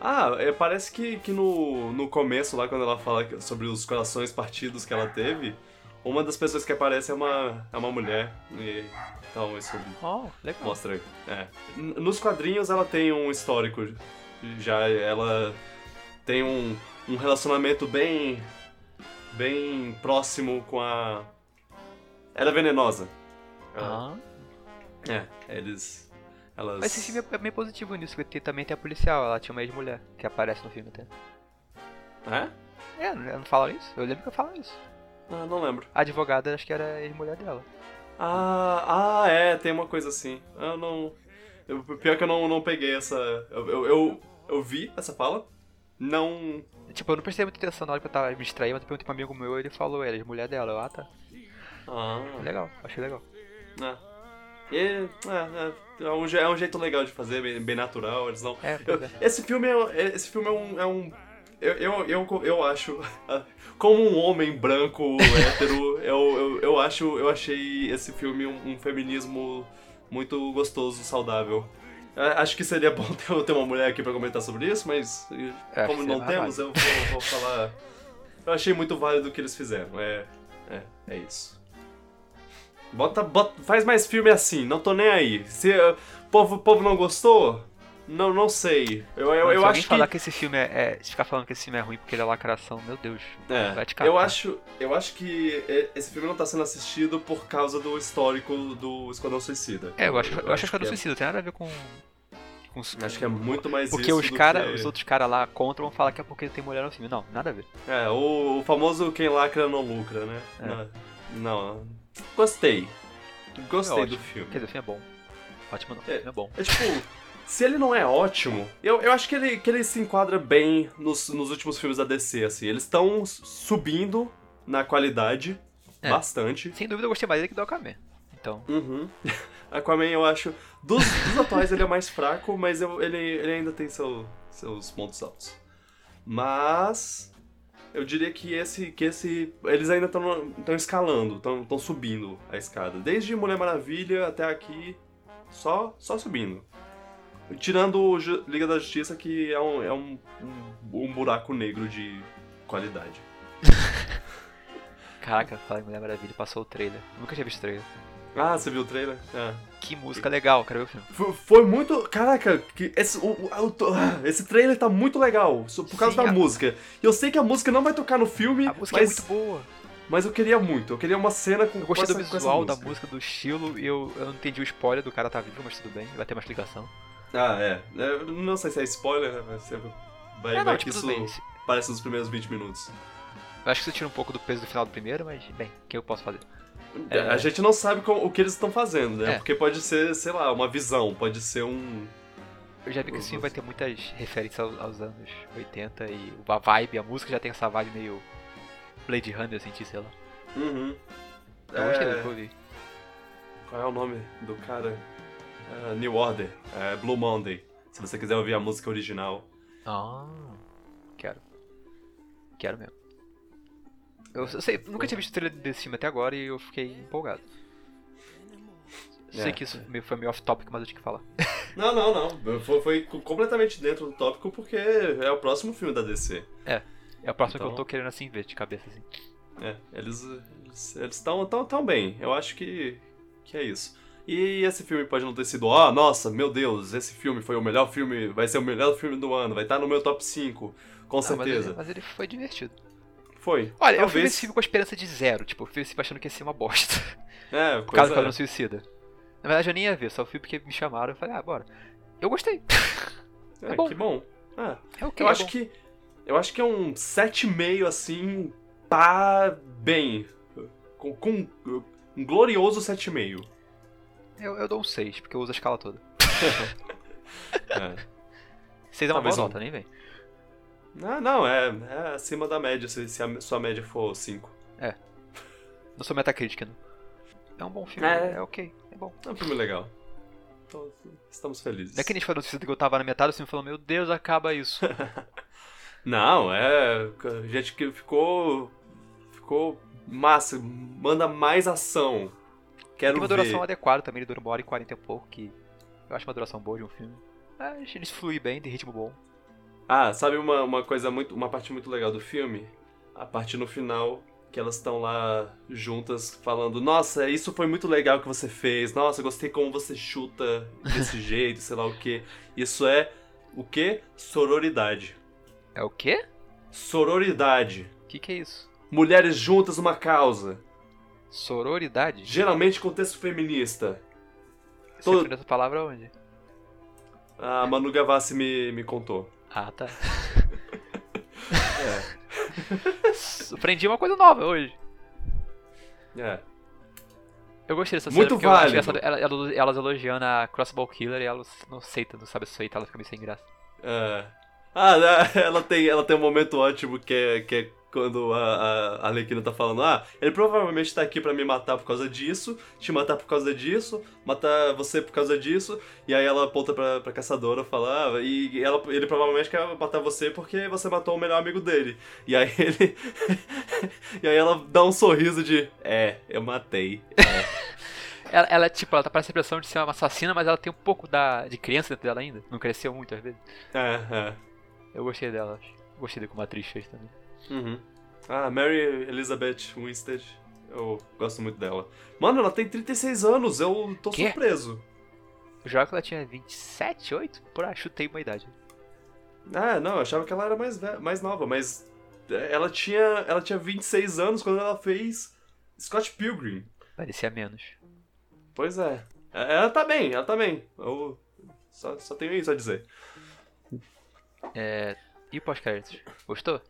Ah, é, parece que, que no, no começo, lá quando ela fala sobre os corações partidos que ela teve, uma das pessoas que aparece é uma, é uma mulher. E, então isso Oh, legal. mostra. É. N- Nos quadrinhos ela tem um histórico. Já ela tem um, um relacionamento bem. bem próximo com a. Era venenosa. Ela- Ah. É, eles. Elas. Mas esse filme é bem positivo nisso, porque também tem a policial, ela tinha uma ex-mulher, que aparece no filme até. É? É, não não falaram isso? Eu lembro que eu falo isso. Ah, não lembro. A advogada, acho que era a ex-mulher dela. Ah, ah, é, tem uma coisa assim. Eu não. Eu, pior que eu não, não peguei essa. Eu, eu, eu, eu vi essa fala. Não. Tipo, eu não prestei muita atenção na hora que eu tava me distraindo, mas eu perguntei pra um amigo meu e ele falou, era a ex-mulher dela. Eu, ah, tá. Ah, Legal, achei legal. é. E, é, é, é, um, é um jeito legal de fazer, bem, bem natural. Eles não. É, Eu- é. esse filme é, é- esse filme é um. É um eu, eu, eu, eu acho. Como um homem branco, hétero, eu, eu, eu acho. Eu achei esse filme um, um feminismo muito gostoso, saudável. Acho que seria bom ter, ter uma mulher aqui pra comentar sobre isso, mas como não temos, eu vou, vou falar. Eu achei muito válido o que eles fizeram. É, é, é isso. Bota, bota, faz mais filme assim, não tô nem aí. Se o povo, povo não gostou, não, não sei. Eu, eu, Mas eu se acho falar que. que esse filme é, é- ficar falando que esse filme é ruim porque ele é lacração, meu Deus. É, vai te catar. eu acho, eu acho que esse filme não tá sendo assistido por causa do histórico do Esquadrão Suicida. É, eu acho, eu acho que é do que suicídio, não tem nada a ver com. com Acho que é muito mais Porque isso os, do cara, que- os outros caras lá contra vão falar que é porque tem mulher no filme. Não, nada a ver. É, o, o famoso quem lacra não lucra, né? É. Não, não. Gostei. Gostei É do filme. Quer dizer, o filme é bom. Ótimo não, o É. filme é bom. É tipo, se ele não é ótimo, eu, eu acho que ele, que ele se enquadra bem nos, nos últimos filmes da DC, assim. Eles estão subindo na qualidade É. bastante. Sem dúvida eu gostei mais dele que do Aquaman. Então, Uhum. Aquaman, eu acho. Dos, dos atuais, ele é mais fraco, mas eu- ele, ele ainda tem seu- seus pontos altos. Mas. Eu diria que esse. que esse. Eles ainda estão escalando, estão subindo a escada. Desde Mulher Maravilha até aqui, só, só subindo. Tirando o Liga da Justiça, que é um, é um, um, um buraco negro de qualidade. Caraca, fala em Mulher Maravilha, passou o trailer. Nunca tinha visto trailer. Ah, você viu o trailer? É. Que música legal, quero ver o filme. Foi, foi muito. Caraca, que esse, o, o- ah, esse trailer tá muito legal. Por causa Sim, da a- música. E eu sei que a música não vai tocar no filme, A música mas, é muito boa. mas eu queria muito. Eu queria uma cena com Eu gostei com do essa- visual, da música. música, do estilo, e eu, eu não entendi o spoiler do cara tá vivo, mas tudo bem, vai ter uma explicação. Ah, é. É, eu Não sei se é spoiler, né? Mas você vai, É, vai não, que tipo, isso bem. Se- parece nos primeiros 20 minutos. Eu acho que isso tira um pouco do peso do final do primeiro, mas, bem, o que eu posso fazer? É. A gente não sabe com- o que eles estão fazendo, né? É. Porque pode ser, sei lá, uma visão, pode ser um. Eu já vi que esse Uhum. filme vai ter muitas referências aos, aos anos 80 e a vibe, a música já tem essa vibe meio Blade Runner, senti, sei lá. Uhum. Eu gostei do É, que eu vi. Qual é o nome do cara? É, New Order, é, Blue Monday. Se você quiser ouvir a música original. Ah, quero. Quero mesmo. Eu sei, nunca tinha visto o trailer desse filme até agora e eu fiquei empolgado. Sei É. que isso meio- foi meio off-topic, mas eu tinha que falar. Não, não, não. Foi, foi completamente dentro do tópico porque é o próximo filme da DC. É o próximo que Então- eu tô querendo assim ver, de cabeça assim. É, eles eles estão tão, tão bem. Eu acho que, que é isso. E esse filme pode não ter sido, ó, nossa, meu Deus, esse filme foi o melhor filme, vai ser o melhor filme do ano, vai estar no meu top 5, com Ah, mas, ele, certeza. mas ele foi divertido. Foi. Olha, eu fui Talvez- esse filme com a esperança de zero, tipo, eu fui esse filme achando que ia ser uma bosta. É, Por causa do é. Suicida. Na verdade eu nem ia ver, só fui porque me chamaram e falei, ah, bora. Eu gostei. É, é bom. que bom. É. É o que Eu acho que. Eu acho que é um 7,5 assim. Pá, bem. Com, com um glorioso 7,5. Eu, eu dou um 6, porque eu uso a escala toda. É. 6 é uma boa Talvez um. nota, nem vem. Não, não, é, é acima da média, se, se a sua média for 5. Não sou Metacritic, não. É um bom filme, É. é, ok, é bom. É um filme legal. Então, estamos felizes. Não é que nem Esquadrão Suicida que eu tava na metade do filme falando, meu Deus, acaba isso. Não, é. A gente que ficou. Ficou massa. Manda mais ação. Quero Tem uma ver. duração adequada também, ele dura uma hora e quarenta e pouco, que eu acho uma duração boa de um filme. Mas eles fluem bem, tem ritmo bom. Ah, sabe uma, uma coisa muito. Uma parte muito legal do filme? A parte no final que elas estão lá juntas falando, nossa, isso foi muito legal que você fez, nossa, gostei como você chuta desse jeito, sei lá o que. Isso é o que? Sororidade. É o quê? Sororidade. O que, que é isso? Mulheres juntas numa causa. Sororidade? Geralmente contexto feminista. Você todo- essa palavra onde? A Manu Gavassi me, me contou. Ah, tá. É. Aprendi uma coisa nova hoje. É. Eu gostei dessa Muito cena válido. engraçado ela- ela- elas elogiando a Crossbow Killer e ela não aceita, não sabe aceitar, ela fica meio sem graça. É. Ah, né, ela tem, ela tem um momento ótimo que é, que é quando a, a a Arlequina tá falando, ah, ele provavelmente tá aqui pra me matar por causa disso, te matar por causa disso, matar você por causa disso, e aí ela aponta pra, pra caçadora e fala, ah, e ela, ele provavelmente quer matar você porque você matou o melhor amigo dele. E aí ele. e aí ela dá um sorriso de, é, eu matei. Ela, ela, tipo, ela tá parece a impressão de ser uma assassina, mas ela tem um pouco da, de criança dentro dela ainda. Não cresceu muito às vezes. É, é. Eu gostei dela, acho. Gostei de como atriz fez também. Uhum. Ah, Mary Elizabeth Winstead. Eu gosto muito dela. Mano, ela tem 36 anos, eu tô Quê? surpreso. Eu jurava que ela tinha 27, 8? Por aí, chutei uma idade. Ah, não, eu achava que ela era mais, mais nova, mas é, ela tinha, ela tinha 26 anos quando ela fez Scott Pilgrim. Parecia menos. Pois é. É, Ela tá bem, ela tá bem. Eu só, só tenho isso a dizer. É. E o pós-créditos? Gostou?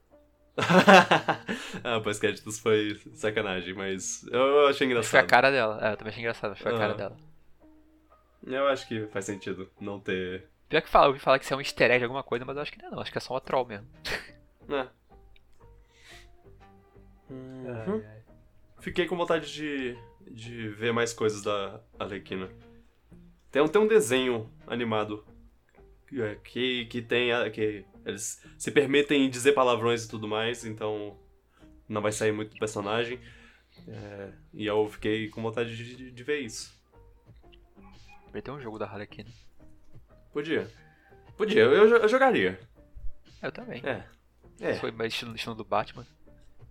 ah, pós-créditos foi sacanagem, mas eu achei Foi a engraçado. cara dela. É, eu também achei engraçado, foi a cara Ah. dela. Eu acho que faz sentido não ter. Pior que fala, eu ouvi falar que isso é um easter egg, alguma coisa, mas eu acho que não é não, acho que é só uma troll mesmo. É. Uhum. Fiquei com vontade de, de ver mais coisas da Arlequina. Tem um, tem um desenho animado que, é, que, que tem a- que Eles se permitem dizer palavrões e tudo mais, então não vai sair muito do personagem. É, e eu fiquei com vontade de, de, de ver isso. Vai ter um jogo da Harlequin. Podia. Podia, eu, eu, eu jogaria. Eu também. É. É. Foi mais estilo, estilo do Batman.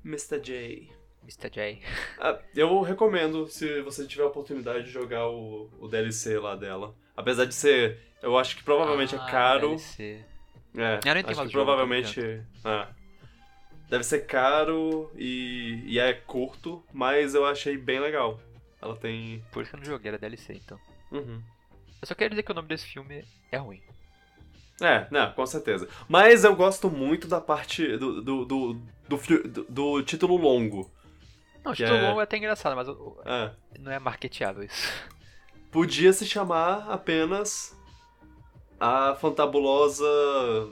Mr. J. Mr. J. Ah, eu recomendo se você tiver a oportunidade de jogar o, o DLC lá dela. Apesar de ser. Eu acho que provavelmente Ah, é caro. DLC. É, Eu tenho acho que o jogo, provavelmente. Ah, deve ser caro e, e é curto, mas eu achei bem legal. Ela tem. Por isso que eu não joguei, era DLC então. Uhum. Eu só quero dizer que o nome desse filme é ruim. É, não, com certeza. Mas eu gosto muito da parte do, do, do, do, do- do título longo. Não, o título é- longo é até engraçado, mas É. não é marketeável isso. Podia se chamar apenas a fantabulosa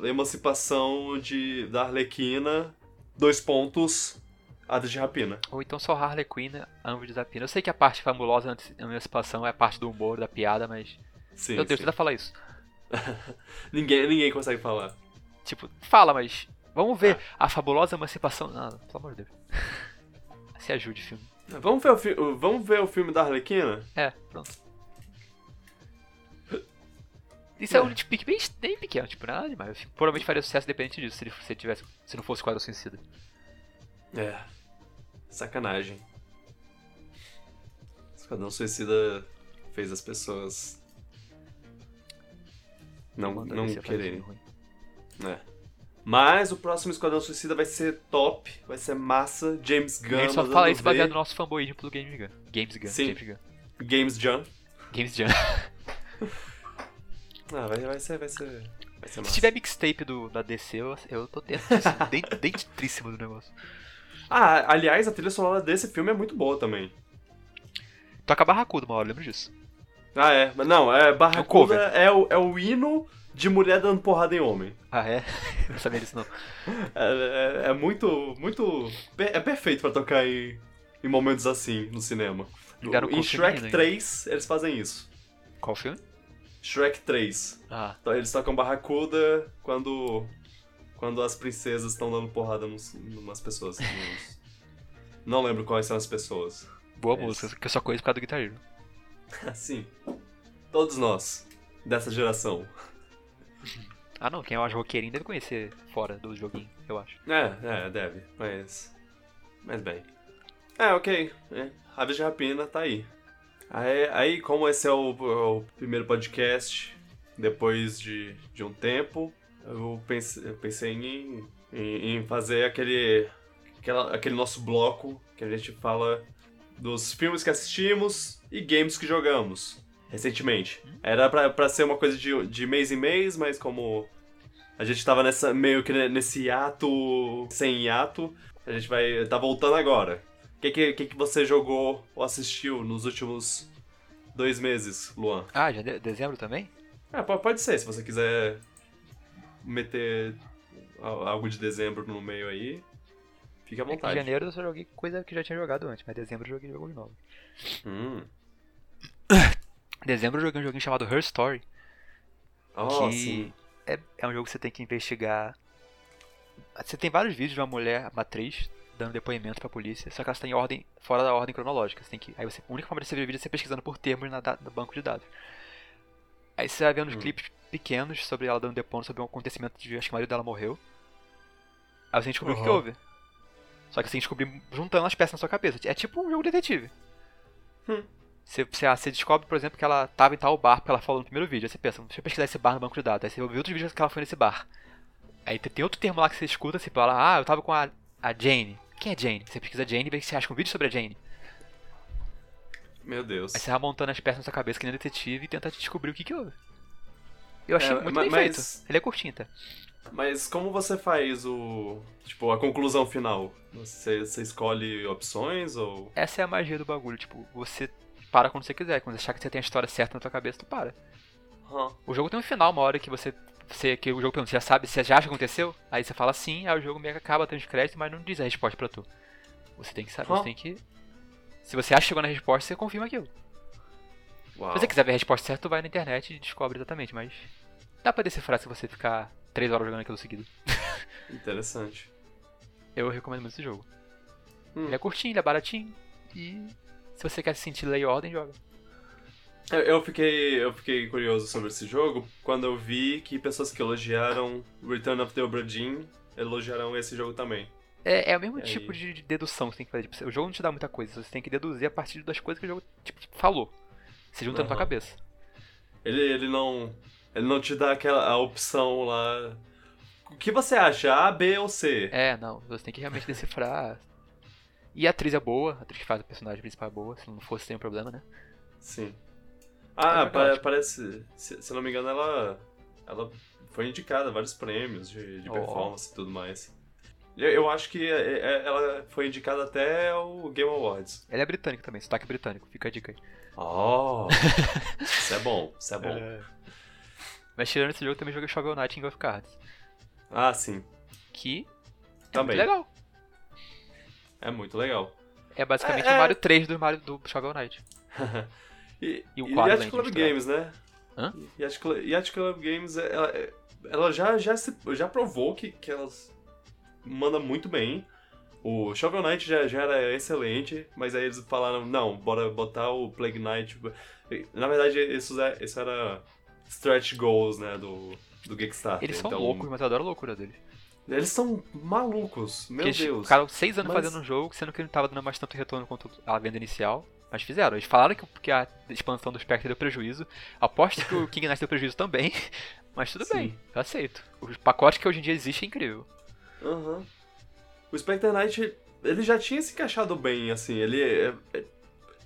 emancipação de, da Arlequina, dois pontos, Hada de Rapina. Ou então só Harley Quinn, Anvo de Zapina. Eu sei que a parte fabulosa antes da emancipação é a parte do humor, da piada, mas. Sim, Meu Deus, sim. tenta falar isso. Ninguém, ninguém consegue falar. Tipo, fala, mas. Vamos ver Ah. a fabulosa emancipação. Não, pelo amor de Deus. Se ajude, filme. Vamos ver o, fi- vamos ver o filme da Arlequina? É, pronto. Isso é, É. um nitpick bem, bem pequeno, tipo, nada demais. O filme provavelmente faria sucesso dependente disso, se ele, se ele tivesse. Se não fosse Quadro Suicida. É. Sacanagem. Esquadrão Suicida fez as pessoas não, Manda não quererem. É. Mas o próximo Esquadrão Suicida vai ser top, vai ser massa. James Gunn. Gente só fala isso baseado no nosso fanboyismo pelo Games Gun. Games Gun. Sim. James Gun. Games Jam. Games Jam. Ah, vai, vai ser, vai ser. Vai ser. Se tiver mixtape do, da DC, eu, eu tô dentríssimo do negócio. Ah, aliás, a trilha sonora desse filme é muito boa também. Toca Barracuda uma hora, lembro disso. Ah, é. Mas Não, é É Barracuda cover. é o, é o hino de mulher dando porrada em homem. Ah, é? Não sabia disso não. É, é- é muito, muito... É perfeito pra tocar em, em momentos assim, no cinema. Em Shrek feminino 3, eles fazem isso. Qual filme? Shrek 3. Ah, Então, eles tocam Barracuda quando... Quando as princesas estão dando porrada nos, nas pessoas. nos- Não lembro quais são as pessoas. boa É música, que eu só conheço por causa do guitarreiro. Assim, todos nós, dessa geração. Ah não, quem é mais roqueirinho deve conhecer fora do joguinho, eu acho. É, é, deve, mas. Mas bem. É, ok. É. Aves de Rapina tá aí. Aí. Aí, como esse é o, o primeiro podcast, depois de, de um tempo, eu pensei, eu pensei em, em, em fazer aquele, aquela- aquele nosso bloco que a gente fala dos filmes que assistimos e games que jogamos recentemente. Era pra, pra ser uma coisa de, de mês em mês, mas como a gente tava nessa, meio que nesse hiato, sem hiato, a gente vai tá voltando agora. O que, que, que, que você jogou ou assistiu nos últimos dois meses, Luan? Ah, já de dezembro também? É, po- pode ser, se você quiser meter algo de dezembro no meio aí, fique à É que em vontade. janeiro eu só joguei coisa que já tinha jogado antes, mas dezembro eu joguei jogo novo. Hum. Dezembro eu joguei um joguinho chamado Her Story, Oh, sim. é, é um jogo que você tem que investigar. Você tem vários vídeos de uma mulher, uma atriz, dando depoimento pra polícia, só que ela está em ordem, fora da ordem cronológica. Você tem que, aí você, a única forma de você ver o vídeo é você pesquisando por termos na, da- no banco de dados. Aí você vai vendo os Hum. clipes pequenos sobre ela dando depoimento sobre um acontecimento de acho que o marido dela morreu. Aí você que descobrir o que que houve. Só que você tem que descobrir juntando as peças na sua cabeça. É tipo um jogo detetive. Hum. Você, você, ah, você descobre, por exemplo, que ela tava em tal bar porque ela falou no primeiro vídeo. Aí você pensa, deixa eu pesquisar esse bar no banco de dados. Aí você ouve outros vídeos que ela foi nesse bar. Aí tem tem outro termo lá que você escuta, você fala, ah, eu tava com a, a Jane. Quem é Jane? Você pesquisa Jane e vê que você acha um vídeo sobre a Jane. Meu Deus. Aí você vai montando as peças na sua cabeça que nem detetive e tenta descobrir o que que houve. Eu achei É, muito ma- bem mas- feito. Ele é curtinho, tá? Mas como você faz o. Tipo, a conclusão final? Você, você escolhe opções ou. Essa é a magia do bagulho, tipo, você para quando você quiser. Quando você achar que você tem a história certa na tua cabeça, tu para. Hã. O jogo tem um final, uma hora que você. Você que o jogo pergunta, você já sabe, você já acha que aconteceu? Aí você fala sim, aí o jogo meio que acaba tendo os créditos, mas não diz a resposta pra tu. Você tem que saber, você tem que. Se você acha que chegou na resposta, você confirma aquilo. Uau. Se você quiser ver a resposta certa, tu vai na internet e descobre exatamente, mas. Dá pra decifrar se você ficar 3 horas jogando aquilo seguido. Interessante. Eu recomendo muito esse jogo. Hum. Ele é curtinho, ele é baratinho. E se você quer se sentir lei e ordem, joga. Eu, fiquei, eu fiquei curioso sobre esse jogo quando eu vi que pessoas que elogiaram Return of the Obra Dinn elogiaram esse jogo também. É, é o mesmo E tipo aí? de de dedução que você tem que fazer. Tipo, o jogo não te dá muita coisa, você tem que deduzir a partir das coisas que o jogo tipo, falou. Se junta na tua Aham. cabeça. Ele, ele não. Ele não te dá aquela a opção lá. O que você acha? A, B ou C? É, não, você tem que realmente decifrar. E a atriz é boa, a atriz que faz o personagem principal é boa, se não fosse sem problema, né? Sim. Ah, É parece. Se, se não me engano, ela. Ela foi indicada a vários prêmios de, de Oh. performance e tudo mais. Eu, eu acho que é- é- ela foi indicada até ao Game Awards. Ela é britânica também, sotaque britânico, fica a dica aí. Oh! isso é bom, isso é bom. Mas tirando esse jogo, também joguei Shovel Knight em of Cards. Ah, sim. Que é Também. muito legal. É muito legal. É basicamente É, é. o Mario 3 do Mario do Shovel Knight. E, E o quadro Yacht Club. Games, né? Hã? Yacht Club, Yacht Club Games, ela, ela já, já, se- já provou que, que elas mandam muito bem. O Shovel Knight já, já era excelente, mas aí eles falaram, não, bora botar o Plague Knight. Na verdade, isso, é- isso era stretch goals, né, do, do Kickstarter. Eles são então, loucos, mas eu adoro a loucura deles. Eles são malucos, meu eles Deus. ficaram seis anos Mas- fazendo um jogo, sendo que não tava dando mais tanto retorno quanto a venda inicial. Mas fizeram. Eles falaram que, que a expansão do Spectre deu prejuízo. Aposto que o King Knight deu prejuízo também. Mas tudo Sim. bem, eu aceito. Os pacotes que hoje em dia existem é incrível. Aham. O Spectre Knight, ele já tinha se encaixado bem, assim, ele é- é-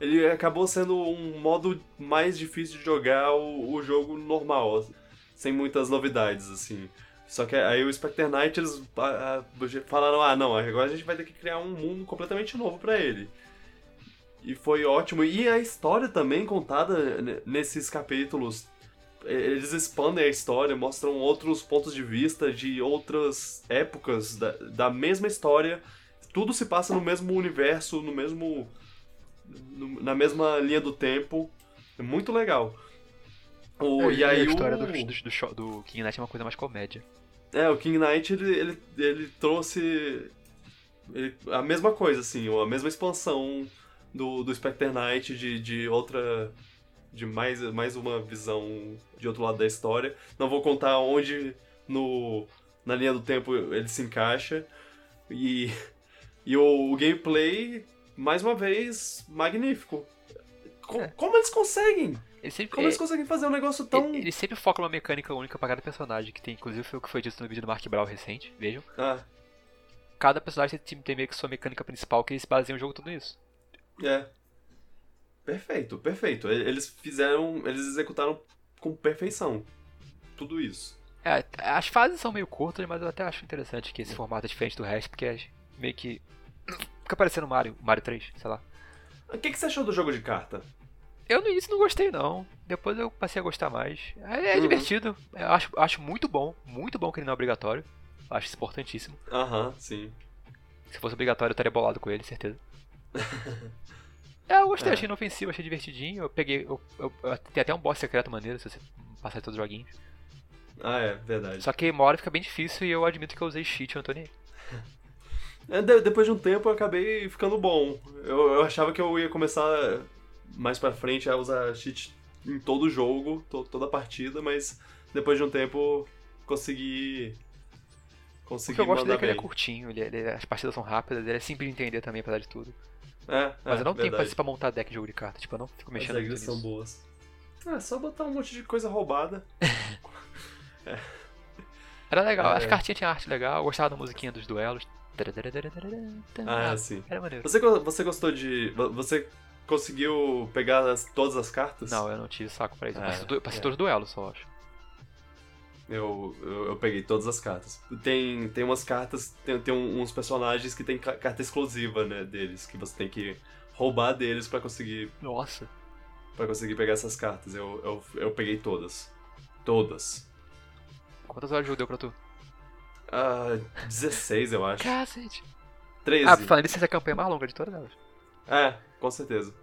ele acabou sendo um modo mais difícil de jogar o, o jogo normal, sem muitas novidades, assim. Só que aí o Spectre Knight, eles ah, ah, falaram, ah, não, agora a gente vai ter que criar um mundo completamente novo pra ele. E foi ótimo. E a história também contada ne- nesses capítulos eles expandem a história, mostram outros pontos de vista de outras épocas da, da mesma história. Tudo se passa no mesmo universo, no mesmo. no- na mesma linha do tempo. É muito legal. O, e aí a história o, do, do, do King Knight é uma coisa mais comédia. é, o King Knight, ele, ele, ele trouxe ele- a mesma coisa, assim, a mesma expansão do, do Spectre Knight de, de outra... de mais, mais uma visão de outro lado da história. Não vou contar onde no, na linha do tempo ele se encaixa. E, e o, o gameplay, mais uma vez, magnífico. Co- É. Como eles conseguem? Ele sempre, Como é, eles conseguem fazer um negócio tão... ele, ele sempre foca numa mecânica única pra cada personagem, que tem, inclusive foi o que foi dito no vídeo do Mark Brown recente, vejam. Ah, Cada personagem tem, tem meio que sua mecânica principal, que eles baseiam o jogo tudo nisso. É. Perfeito, perfeito. Eles fizeram. Eles executaram com perfeição. Tudo isso. É, as fases são meio curtas, mas eu até acho interessante que esse formato é diferente do resto, porque é meio que. Fica parecendo Mario, Mario 3, sei lá. O que, que você achou do jogo de carta? Eu no início não gostei não, depois eu passei a gostar mais. É, é Uhum. divertido, eu acho, acho muito bom, muito bom que ele não é obrigatório. Acho isso importantíssimo. Aham, sim. Se fosse obrigatório eu estaria bolado com ele, certeza. É, eu gostei, É. achei inofensivo, achei divertidinho. Eu peguei. Eu, eu, eu- tem até um boss secreto maneiro se você passar todos os joguinhos. Ah, é, verdade. Só que uma hora fica bem difícil e eu admito que eu usei cheat, eu não tô nem. É, de- depois de um tempo eu acabei ficando bom. Eu, eu achava que eu ia começar mais pra frente a usar cheat em todo o jogo, to- toda a partida, mas depois de um tempo consegui. O Consegui que eu gosto dele é que ele é curtinho, ele, ele- as partidas são rápidas, ele é simples de entender também, apesar de tudo. É, Mas é, eu não tenho verdade. paciência pra montar deck de jogo de carta, tipo, eu não fico As mexendo muito regras são boas. É só botar um monte de coisa roubada. Era legal, É. as cartinhas tinham arte legal, eu gostava da musiquinha dos duelos. Ah, sim. Era maneiro. Você, você gostou de. vo- Você conseguiu pegar as- todas as cartas? Não, eu não tive saco pra isso. Eu Ah, passei, du- passei é. todos os duelos só, acho. Eu, eu, eu peguei todas as cartas. Tem, tem umas cartas, tem, tem uns personagens que tem ca- carta exclusiva, né, deles, que você tem que roubar deles pra conseguir, Nossa. pra conseguir pegar essas cartas. Eu, eu, eu peguei todas. Todas. Quantas horas de jogo deu pra tu? Ah, 16, eu acho. Cacete. 13. Ah, falando isso, essa é a campanha mais longa de todas elas. É, com certeza.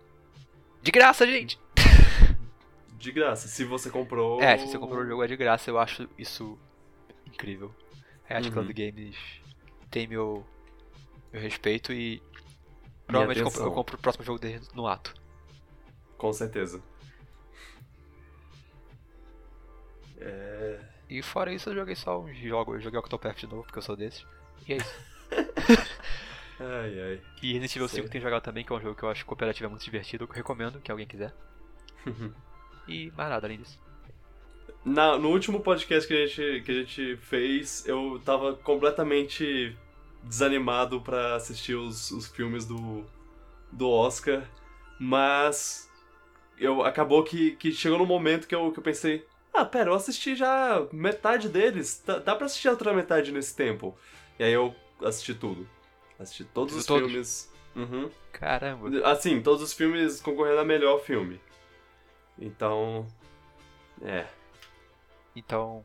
De graça, gente! De graça, se você comprou. É, se você comprou o jogo é de graça, eu acho isso incrível. A Yacht Uhum. Club Games tem meu, meu respeito e provavelmente eu compro, eu compro o próximo jogo deles no ato. Com certeza. É... E fora isso, eu joguei só uns jogos. Eu joguei Octopath de novo, porque eu sou desses. E é isso. Ai, ai. E Resident Evil Sei. 5 tem jogado também, que é um jogo que eu acho cooperativo é muito divertido. Eu recomendo que alguém quiser. E mais nada além disso. Na, no último podcast que a, gente, que a gente fez, eu tava completamente desanimado pra assistir os, os filmes do, do Oscar, mas eu, acabou que, que chegou no momento que eu, que eu pensei, ah, pera, eu assisti já metade deles, dá, dá pra assistir a outra metade nesse tempo. E aí eu assisti tudo. Assisti todos Assistiu os todos? filmes. Uhum. Caramba. Assim, todos os filmes concorrendo a melhor filme. Então. É. Então,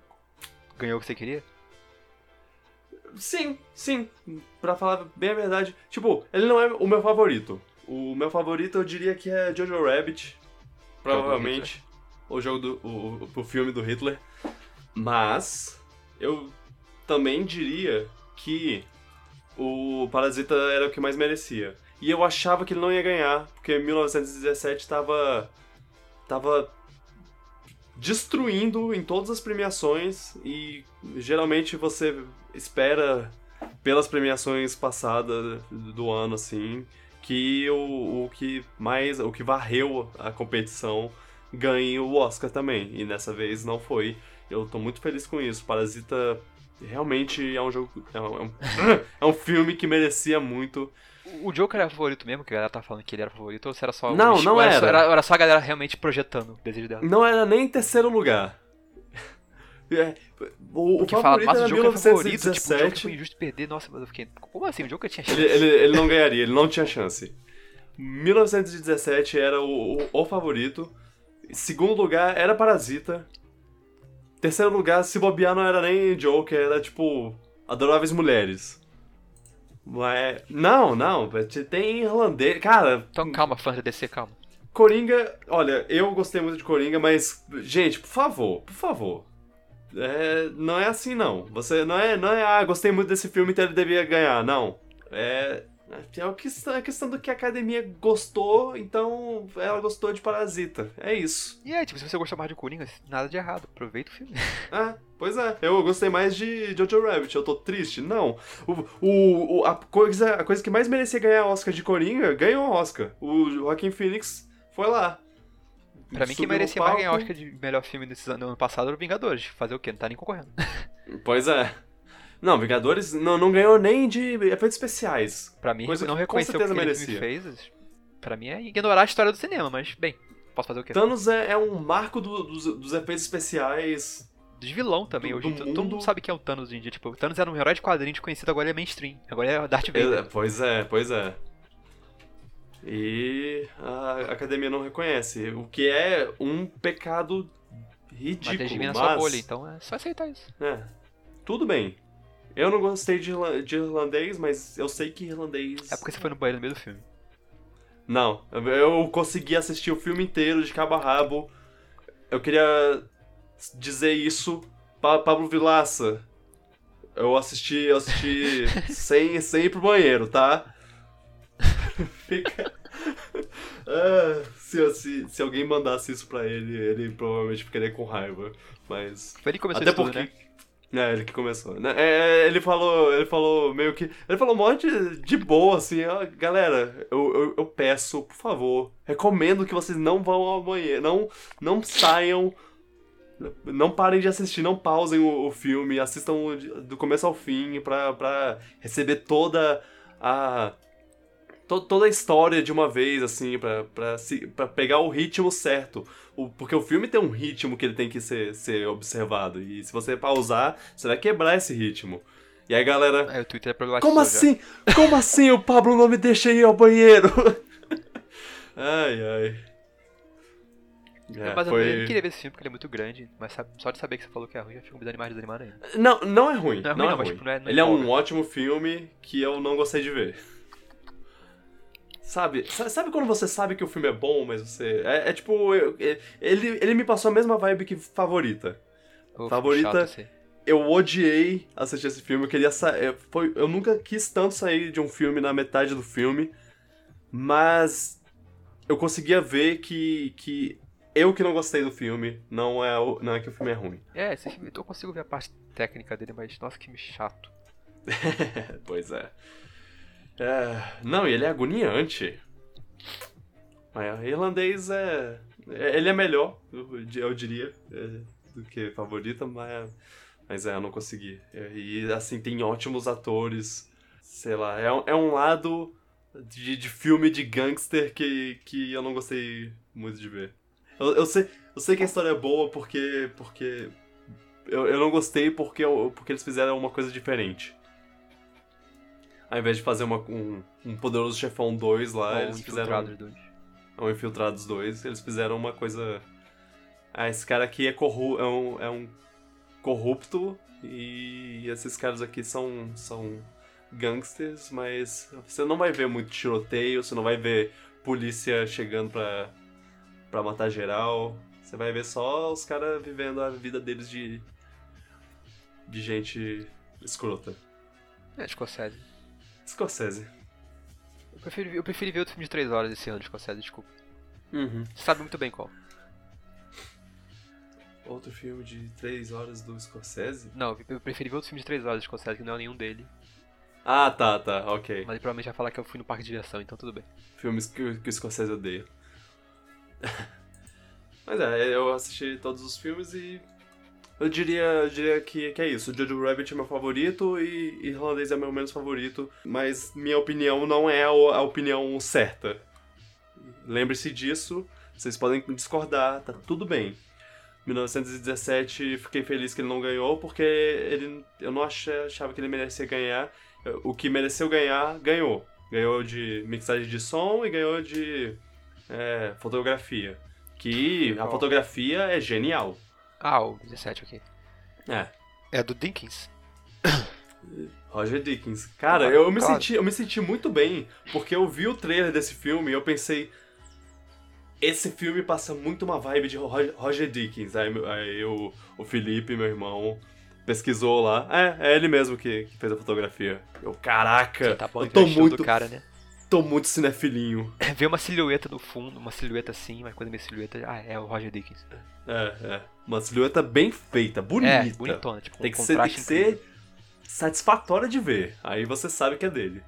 ganhou o que você queria? Sim, sim. Pra falar bem a verdade. Tipo, ele não é o meu favorito. O meu favorito eu diria que é Jojo Rabbit. Provavelmente. O jogo do. O, o, filme do Hitler. Mas. Eu também diria que o Parasita era o que mais merecia. E eu achava que ele não ia ganhar, porque 1917 tava. Tava destruindo em todas as premiações e geralmente você espera pelas premiações passadas do ano assim que o, o que mais o que varreu a competição ganhe o Oscar também. E nessa vez não foi. Eu tô muito feliz com isso. Parasita realmente é um jogo é um, é um, é um filme que merecia muito O Joker era favorito mesmo, que a galera tá falando que ele era favorito, ou se era só. o Não, estilo- não era. Só, era. Era só a galera realmente projetando o desejo dela. não era nem em terceiro lugar É, o, o Porque fala, favorito mas o Joker é favorito, tipo, o Joker 1917 foi injusto perder. Nossa, mas eu fiquei. Como assim? O Joker tinha chance? Ele, ele, ele não ganharia, ele não tinha chance. 1917 era o, o, o favorito. Segundo lugar era Parasita. Terceiro lugar, se bobear, não era nem Joker, era tipo. Adoráveis Mulheres. Mas. Não, não, tem irlandês. Cara, Então calma, fãs da DC, calma. Coringa, olha, eu gostei muito de Coringa, mas, gente, por favor, por favor. É, não é assim, não. Você não é, não é, ah, gostei muito desse filme, então ele devia ganhar. Não. É. É a questão, a questão do que a academia gostou, então ela gostou de Parasita. É isso. E é, tipo, se você gostar mais de Coringa, nada de errado. Aproveita o filme. Ah, pois é. Eu gostei mais de Jojo Rabbit. Eu tô triste? Não. O, o, o- a, coisa, a coisa que mais merecia ganhar Oscar de Coringa ganhou o Oscar. O Joaquim Phoenix foi lá. Pra mim, quem merecia mais ganhar. Oscar de melhor filme desse ano, ano passado era o Vingadores. Fazer o quê? Não tá nem concorrendo. Pois é. Não, Vingadores não, não ganhou nem de efeitos especiais. Pra mim, Coisa não que com reconhecer o que certeza aquele filme fez, pra mim é ignorar a história do cinema, mas, bem, posso fazer o quê? Thanos é, é um marco do- dos, dos efeitos especiais. Dos vilão também, do- hoje do todo mundo. sabe quem é o Thanos hoje em dia. Tipo, o Thanos era um herói de quadrinhos conhecido, agora ele é mainstream. Agora é Darth É, Vader. pois é, pois é. E a academia não reconhece. O que é um pecado Mas ridículo. na mas, sua bolha, então é só aceitar isso. é, tudo bem. Eu não gostei de, de irlandês, mas eu sei que irlandês. É porque você foi no banheiro no meio do filme. Não, eu consegui assistir o filme inteiro de cabo a rabo. Eu queria dizer isso para Pablo Vilaça. Eu assisti, eu assisti sem, sem ir pro banheiro, tá? Fica. Ah, se, se, se alguém mandasse isso pra ele, ele provavelmente ficaria com raiva. Mas. Foi ele começou Até isso tudo, porque. né? É, ele que começou. né? É, ele falou, ele falou meio que. Ele falou um monte de, de boa, assim, ó, galera, eu, eu, eu peço, por favor, recomendo que vocês não vão ao banheiro, não, não saiam, não parem de assistir, não pausem o, o filme, assistam do começo ao fim pra, pra receber toda a. to- Toda a história de uma vez, assim, pra, pra, se, pra pegar o ritmo certo. O- porque o filme tem um ritmo que ele tem que ser, ser observado. E se você pausar, você vai quebrar esse ritmo. E aí, galera. Aí o Twitter é problematizou Como já. assim? Como assim o Pablo não me deixa ir ao banheiro? ai, ai. É, mas eu foi- eu não queria ver esse filme porque ele é muito grande, mas só de saber que você falou que é ruim, já fico me mais desanimado ainda. Não, não é ruim. Não é ruim, Não é não, mas, ruim. tipo, não é- não Ele é um ótimo filme que eu não gostei de ver. Sabe, sa- sabe quando você sabe que o filme é bom, mas você. É, é tipo. eu- é- ele, ele me passou a mesma vibe que favorita. Fico Favorita- chato, eu odiei assistir esse filme. Eu queria sair. Foi, eu nunca quis tanto sair de um filme na metade do filme. Mas eu conseguia ver que, que eu que não gostei do filme, não é, o- não é que o filme é ruim. É, esse filme eu consigo ver a parte técnica dele, mas nossa, que filme chato. pois é. É, Não, e ele é agoniante. Mas irlandês é. é- Ele é melhor, eu, diria, é, do que favorita, mas, mas é, eu não consegui. É, E assim, tem ótimos atores. Sei lá, é, um- é um lado de, de filme de gangster que, que eu não gostei muito de ver. Eu, eu, sei, eu sei que a história é boa porque. porque eu, eu não gostei porque, porque eles fizeram uma coisa diferente. Ao invés de fazer uma, um, um Poderoso Chefão 2 lá, Ou eles fizeram Infiltrados dois. um Infiltrados 2, eles fizeram uma coisa. Ah, esse cara aqui é, corru é, um, é um corrupto e esses caras aqui são, são gangsters, mas você não vai ver muito tiroteio, você não vai ver polícia chegando pra, pra matar geral. Você vai ver só os caras vivendo a vida deles de. de gente escrota. É, Scorsese. Scorsese. Eu prefiro, eu prefiro ver outro filme de 3 horas esse ano de Scorsese, desculpa. Uhum. Você sabe muito bem qual. Outro filme de 3 horas do Scorsese? Não, eu preferi ver outro filme de 3 horas de Scorsese, que não é nenhum dele. Ah, tá, tá, ok. Mas ele provavelmente vai falar que eu fui no parque de diversão, então tudo bem. Filmes que, que o Scorsese odeia. Mas é, eu assisti todos os filmes e. Eu diria, eu diria que, que é isso. Jojo Rabbit é meu favorito e Irlandês é meu menos favorito. Mas minha opinião não é a, opinião certa. Lembre-se disso. Vocês podem discordar, tá tudo bem. 1917, fiquei feliz que ele não ganhou, porque ele, eu não achava, que ele merecia ganhar. O que mereceu ganhar, ganhou. Ganhou de mixagem de som e ganhou de é, fotografia. Que a fotografia é genial. Ah, o 17 aqui. É. É do Dinkins? Roger Dickens. Cara, Ah, eu, me claro. senti, eu me senti muito bem, porque eu vi o trailer desse filme e eu pensei. Esse filme passa muito uma vibe de Roger, Dickens. Aí, aí o, o Felipe, meu irmão, pesquisou lá. É, é ele mesmo que, que fez a fotografia. Eu, caraca, Tá bom, eu tô muito, do cara, né? Tô muito cinefilinho. Ver uma silhueta no fundo, uma silhueta assim, uma coisa meio silhueta. Ah, é o Roger Dickens. É, é. Uma silhueta bem feita, bonita. É, bonitona, tipo, Tem um que, ser, tem que ser satisfatória de ver. Aí você sabe que é dele.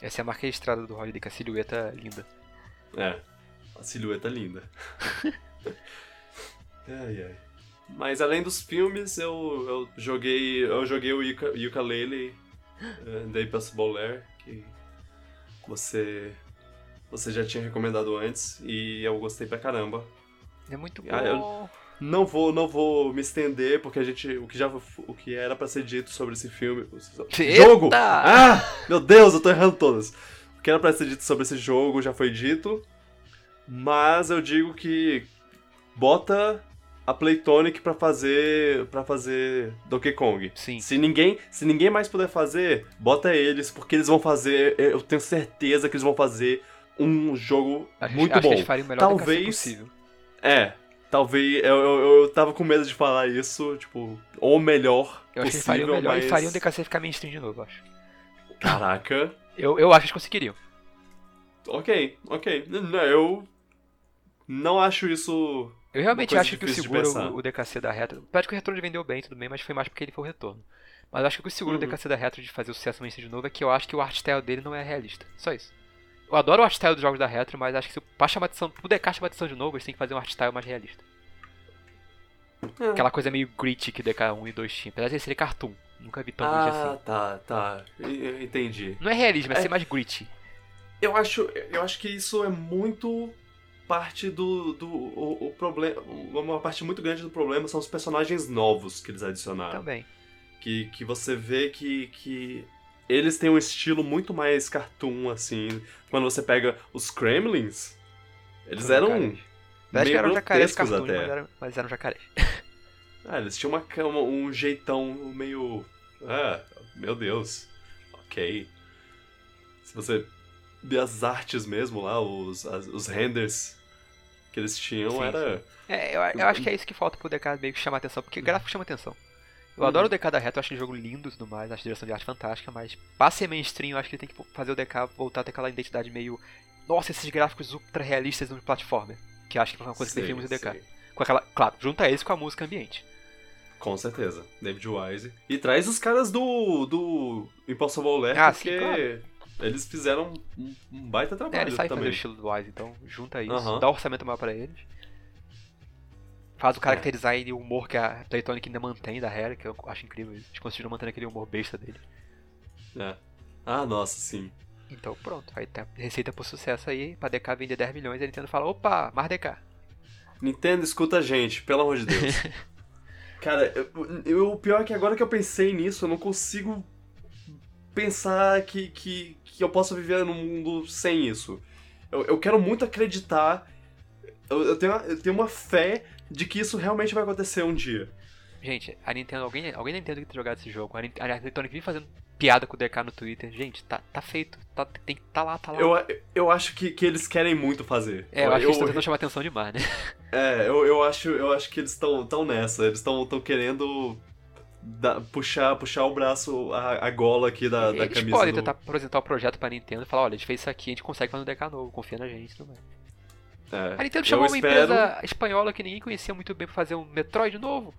Essa é a marca registrada do Roger Dickens, a silhueta linda. É, a silhueta linda. ai, ai. Mas além dos filmes, eu, eu joguei eu joguei o Yuka, Ukulele uh, The Impossible Lair, que você você já tinha recomendado antes e eu gostei pra caramba. É muito bom. Ah, eu- Não vou não vou me estender porque a gente o que já o que era pra ser dito sobre esse filme, Eita! jogo. Ah, meu Deus, eu tô errando todas. O que era pra ser dito sobre esse jogo já foi dito. Mas eu digo que bota a Playtonic pra fazer para fazer Donkey Kong. Sim. Se ninguém, se ninguém mais puder fazer, bota eles, porque eles vão fazer, eu tenho certeza que eles vão fazer um jogo Acho, muito acho bom. que eles fariam o melhor Talvez- DKC possível. É, talvez eu, eu, eu tava com medo de falar isso, tipo, ou melhor Eu acho que eles possível, fariam melhor mas e fariam o DKC ficar mainstream de novo, eu acho. Caraca. Eu, eu acho que eles conseguiriam. Ok, ok. Não, Eu não acho isso. Eu realmente acho que o seguro o, o DKC da Retro. Apesar que o retorno vendeu bem, tudo bem, mas foi mais porque ele foi o retorno. Mas eu acho que o que segura Uhum. o DKC da Retro de fazer o sucesso mainstream de novo é que eu acho que o art style dele não é realista. Só isso. Eu adoro o art style dos jogos da Retro, mas acho que se pra chamar atenção, pro DK chamar atenção de novo, eles têm que fazer um art style mais realista. É. Aquela coisa meio gritty que DK1 e 2 tinha. Apesar de ser cartoon. Nunca vi tão Ah, assim. tá, tá. E- Entendi. Não é realismo, é, É. ser mais gritty. Eu acho, eu acho que isso é muito parte do, do o, o problema, uma parte muito grande do problema são os personagens novos que eles adicionaram. Também. Que, que você vê que, que eles têm um estilo muito mais cartoon, assim. Quando você pega os Kremlins, eles eram jacarés. Meio eram jacarés cartoon, até. mas eram, mas eram jacarés. Ah, eles tinham uma, cama- um jeitão meio. Ah, meu Deus. Ok. Se você as artes mesmo lá, os, as- os renders que eles tinham, Sim, era. É, eu, eu acho que é isso que falta pro DK meio que chamar atenção, porque gráfico chama atenção. Eu adoro o DK da Retro, acho ele jogo lindo e tudo mais, acho a direção de arte fantástica, mas pra ser mainstream, eu acho que ele tem que fazer o DK voltar a ter aquela identidade meio. Nossa, esses gráficos ultra realistas no platformer. Que acho que é uma coisa que define muito o DK. Com aquela. Claro, junta esse com a música ambiente. Com certeza. David Wise. E traz os caras do, do Impossible Lair, Ah, sim, porque claro. Eles fizeram um, um baita É, trabalho ele sai fazer o estilo do Wise, então junta isso, dá orçamento maior pra eles. Faz o character design e o humor que a Playtonic ainda mantém da Rare, que eu acho incrível. Eles conseguiram manter aquele humor besta dele. É. Ah, nossa, sim. Então pronto, aí tem a receita pro sucesso aí, pra DK vender 10 milhões, a Nintendo fala, opa, mais DK. Nintendo, escuta a gente, pelo amor de Deus. Cara, eu- eu- o pior é que agora que eu pensei nisso, eu não consigo pensar que, que, que eu possa viver num mundo sem isso. Eu, eu quero muito acreditar, eu, eu tenho, eu tenho uma fé de que isso realmente vai acontecer um dia. Gente, a Nintendo, alguém, alguém da Nintendo que tem jogado esse jogo, a Nin- a Playtonic vive fazendo piada com o DK no Twitter, gente, tá, tá feito, tá, tem, tá lá, tá lá. Eu, eu acho que, que eles querem muito fazer. é, eu acho que eles estão tentando chamar atenção demais, né? É, eu, eu, acho, eu acho que eles estão tão nessa. Eles estão querendo dar- puxar, puxar o braço, a, a gola aqui da, da eles camisa. podem do- tentar apresentar o projeto pra Nintendo e falar, olha, a gente fez isso aqui, a gente consegue fazer um DK novo, confia na gente, mais. É, A Nintendo chamou uma espero- empresa espanhola que ninguém conhecia muito bem pra fazer um Metroid novo.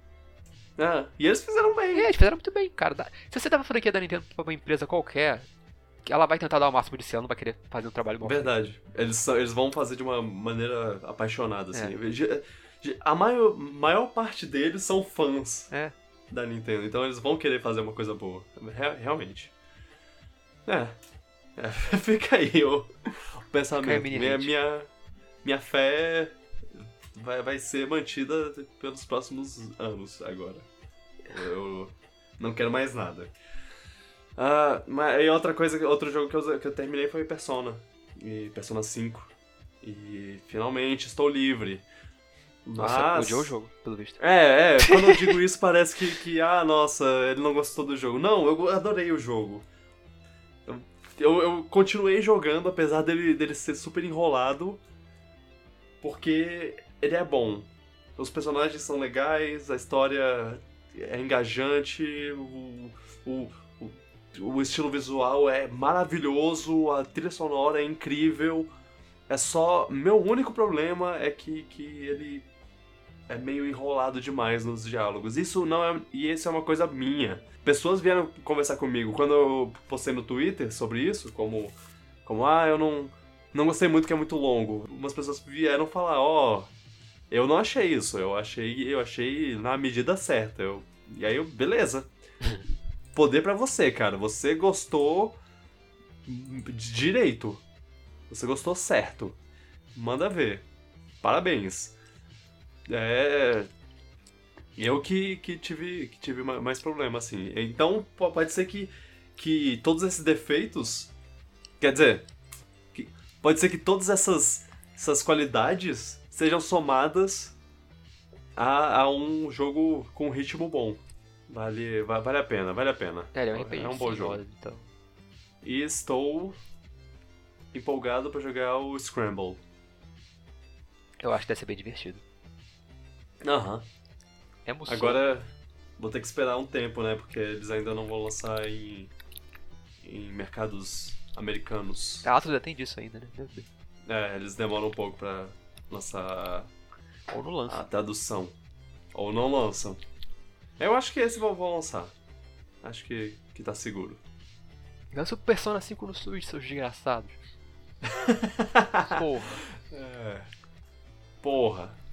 É, e eles fizeram bem. eles fizeram muito bem, cara. Se você dá uma franquia da Nintendo pra uma empresa qualquer, que ela vai tentar dar o máximo de si, ela não vai querer fazer um trabalho bom. Verdade. Eles, são- eles vão fazer de uma maneira apaixonada, É. assim. Ge- A maior, maior parte deles são fãs É. da Nintendo, então eles vão querer fazer uma coisa boa. Re- realmente. É. É, Fica aí o, o pensamento. Minha, minha, minha fé vai, vai ser mantida pelos próximos anos agora. Eu não quero mais nada. Ah, mas aí outra coisa, outro jogo que eu, que eu terminei foi Persona. E Persona 5. E finalmente estou livre. Nossa, Mas... odiou o jogo, pelo visto. É, é, quando eu digo isso parece que, que, ah, nossa, ele não gostou do jogo. Não, eu adorei o jogo. Eu, eu, eu continuei jogando, apesar dele, dele ser super enrolado, porque ele é bom. Os personagens são legais, a história é engajante, o, o, o, o estilo visual é maravilhoso, a trilha sonora é incrível. É só. Meu único problema é que, que ele é meio enrolado demais nos diálogos. Isso não é. E isso é uma coisa minha. Pessoas vieram conversar comigo quando eu postei no Twitter sobre isso, como. Como, ah, eu não. Não gostei muito que é muito longo. Umas pessoas vieram falar, ó. eu não achei isso. Eu achei. Eu achei na medida certa. Eu, e aí eu, beleza. Poder pra você, cara. Você gostou direito. Você gostou certo. Manda ver. Parabéns. É. Eu que, que tive, que tive ma- mais problema, assim. Então, po- pode ser que, que todos esses defeitos. Quer dizer, que- pode ser que todas essas, essas qualidades sejam somadas a, a um jogo com ritmo bom. Vale, va- vale a pena, vale a pena. É, ele é um É um bom jogo. então. E estou empolgado pra jogar o Scramble. Eu acho que deve ser bem divertido. Aham. É emoção. Agora vou ter que esperar um tempo, né? Porque eles ainda não vão lançar em, em mercados americanos. A Atlas já tem disso ainda, né? É, eles demoram um pouco pra lançar Ou não lança. a tradução. Ou não lançam. Eu acho que esse vão, vão lançar. Acho que, que tá seguro. Lança o Persona 5 no Switch, seus desgraçados. Porra. É. Porra.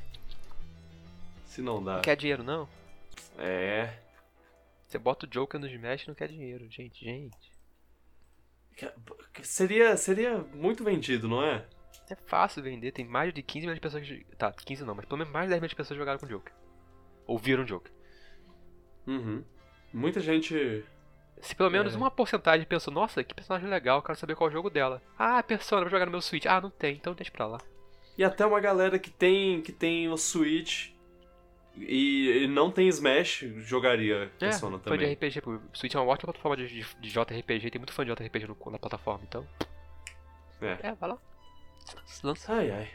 Se não dá. Não quer dinheiro, não? É. Você bota o Joker no Smash e não quer dinheiro. Gente, gente. Seria, seria muito vendido, não é? É fácil vender, tem mais de 15 milhões de pessoas que. Tá, 15 não, mas pelo menos mais de 10 milhões de pessoas jogaram com o Joker. Ou viram o Joker. Uhum. Muita gente. Se pelo menos É. uma porcentagem pensou, nossa, que personagem legal, quero saber qual é o jogo dela. Ah, Persona, vou jogar no meu Switch. Ah, não tem, então deixa pra lá. E até uma galera que tem, que tem o Switch e, e não tem Smash jogaria Persona é, fã de também. RPG, pô, Switch é uma ótima plataforma de, de, de JRPG, tem muito fã de JRPG no- na plataforma, então. É. É, vai lá. Lança. Ai ai.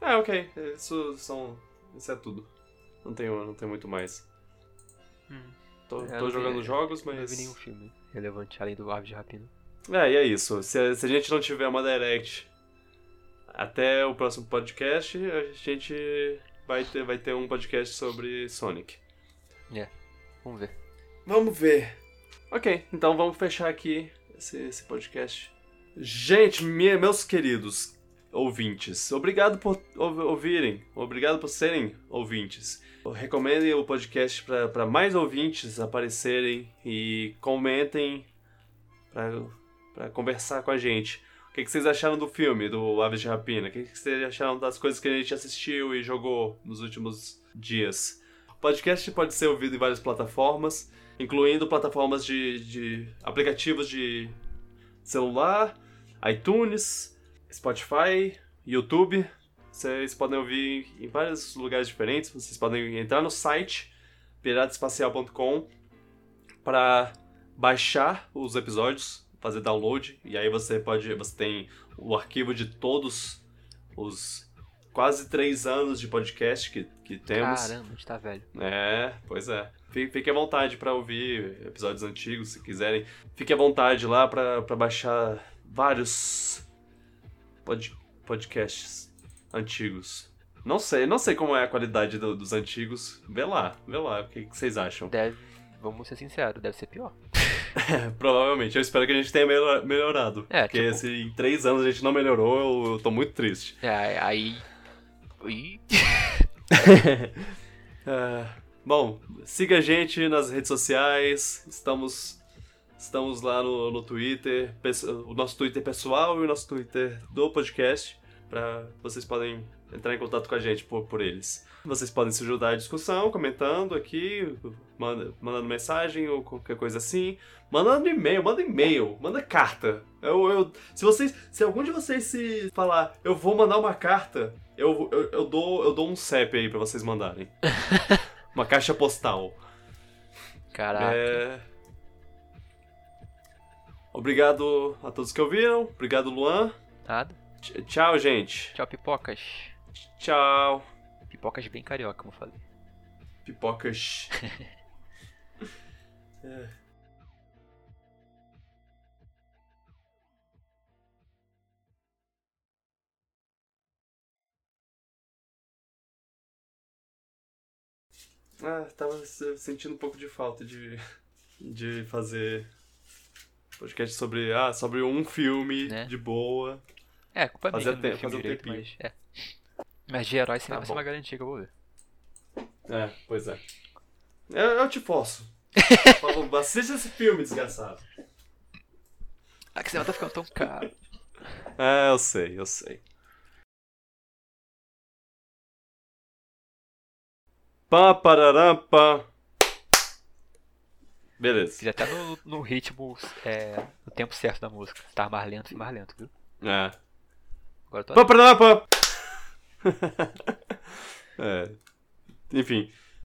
É, ok. Isso são. Isso é tudo. Não tenho, não tenho muito mais. Hum. Tô, É, tô não vi- jogando jogos, Eu Não mas. vi nenhum filme relevante além do Aves de Rapina. É, e é isso. Se, se a gente não tiver uma direct até o próximo podcast, a gente vai ter, vai ter um podcast sobre Sonic. Vamos ver. Vamos ver. Ok, então vamos fechar aqui esse, esse podcast. Gente, me- meus queridos ouvintes, obrigado por ou- ouvirem, obrigado por serem ouvintes. Recomendem o podcast para mais ouvintes aparecerem e comentem para conversar com a gente. Que, que vocês acharam do filme, do Aves de Rapina? O que, que vocês acharam das coisas que a gente assistiu e jogou nos últimos dias? O podcast pode ser ouvido em várias plataformas, incluindo plataformas de, de aplicativos de celular, iTunes, Spotify, YouTube. Vocês podem ouvir em vários lugares diferentes. Vocês podem entrar no site pirataespacial.com para baixar os episódios, fazer download e aí você pode, você tem o arquivo de todos os quase três anos de podcast que, que temos. Caramba, a gente tá velho. É, pois é. Fique, à vontade pra ouvir episódios antigos, se quiserem. Fique à vontade lá pra, pra baixar vários pod, podcasts antigos. Não sei, não sei como é a qualidade do- dos antigos. Vê lá, vê lá, o que, que vocês acham? Deve, vamos ser sinceros, deve ser pior. Provavelmente, eu espero que a gente tenha melhor- melhorado. É, porque tipo- se em três anos a gente não melhorou, eu, eu tô muito triste. É, aí. É, bom, siga a gente nas redes sociais. Estamos estamos lá no, no Twitter, o nosso Twitter pessoal e o nosso Twitter do podcast, para vocês podem entrar em contato com a gente por, por eles. Vocês podem se ajudar à discussão, comentando aqui, manda- mandando mensagem ou qualquer coisa assim. Mandando e-mail, manda e-mail, manda carta. Eu, eu, se vocês, se algum de vocês se falar, eu vou mandar uma carta, eu, eu, eu dou, eu dou um CEP aí pra vocês mandarem. uma caixa postal. caraca. É... Obrigado a todos que ouviram. Obrigado, Luan. Nada. Tch- Tchau, gente. Tchau, pipocas. Tchau. Pipocas bem carioca, como eu falei. Pipocas. É. Ah, tava se- sentindo um pouco de falta de, de fazer podcast sobre, ah, sobre um filme Né? de boa. É, culpa minha, eu não vi tempo, um direito, tempinho. mas é. Mas de herói sempre Tá vai ser uma garantia que eu vou ver. É, pois é. Eu, eu te forço. Falo, assiste esse filme, desgraçado. Ah, que cinema tá ficando tão caro. É, eu sei, eu sei. Pá, pararam, pá. Beleza. Já tá no, no ritmo, é, no tempo certo da música. Tava mais lento, fica mais lento, viu? É. Agora eu tô Pá, pararam, pá. é. Enfim.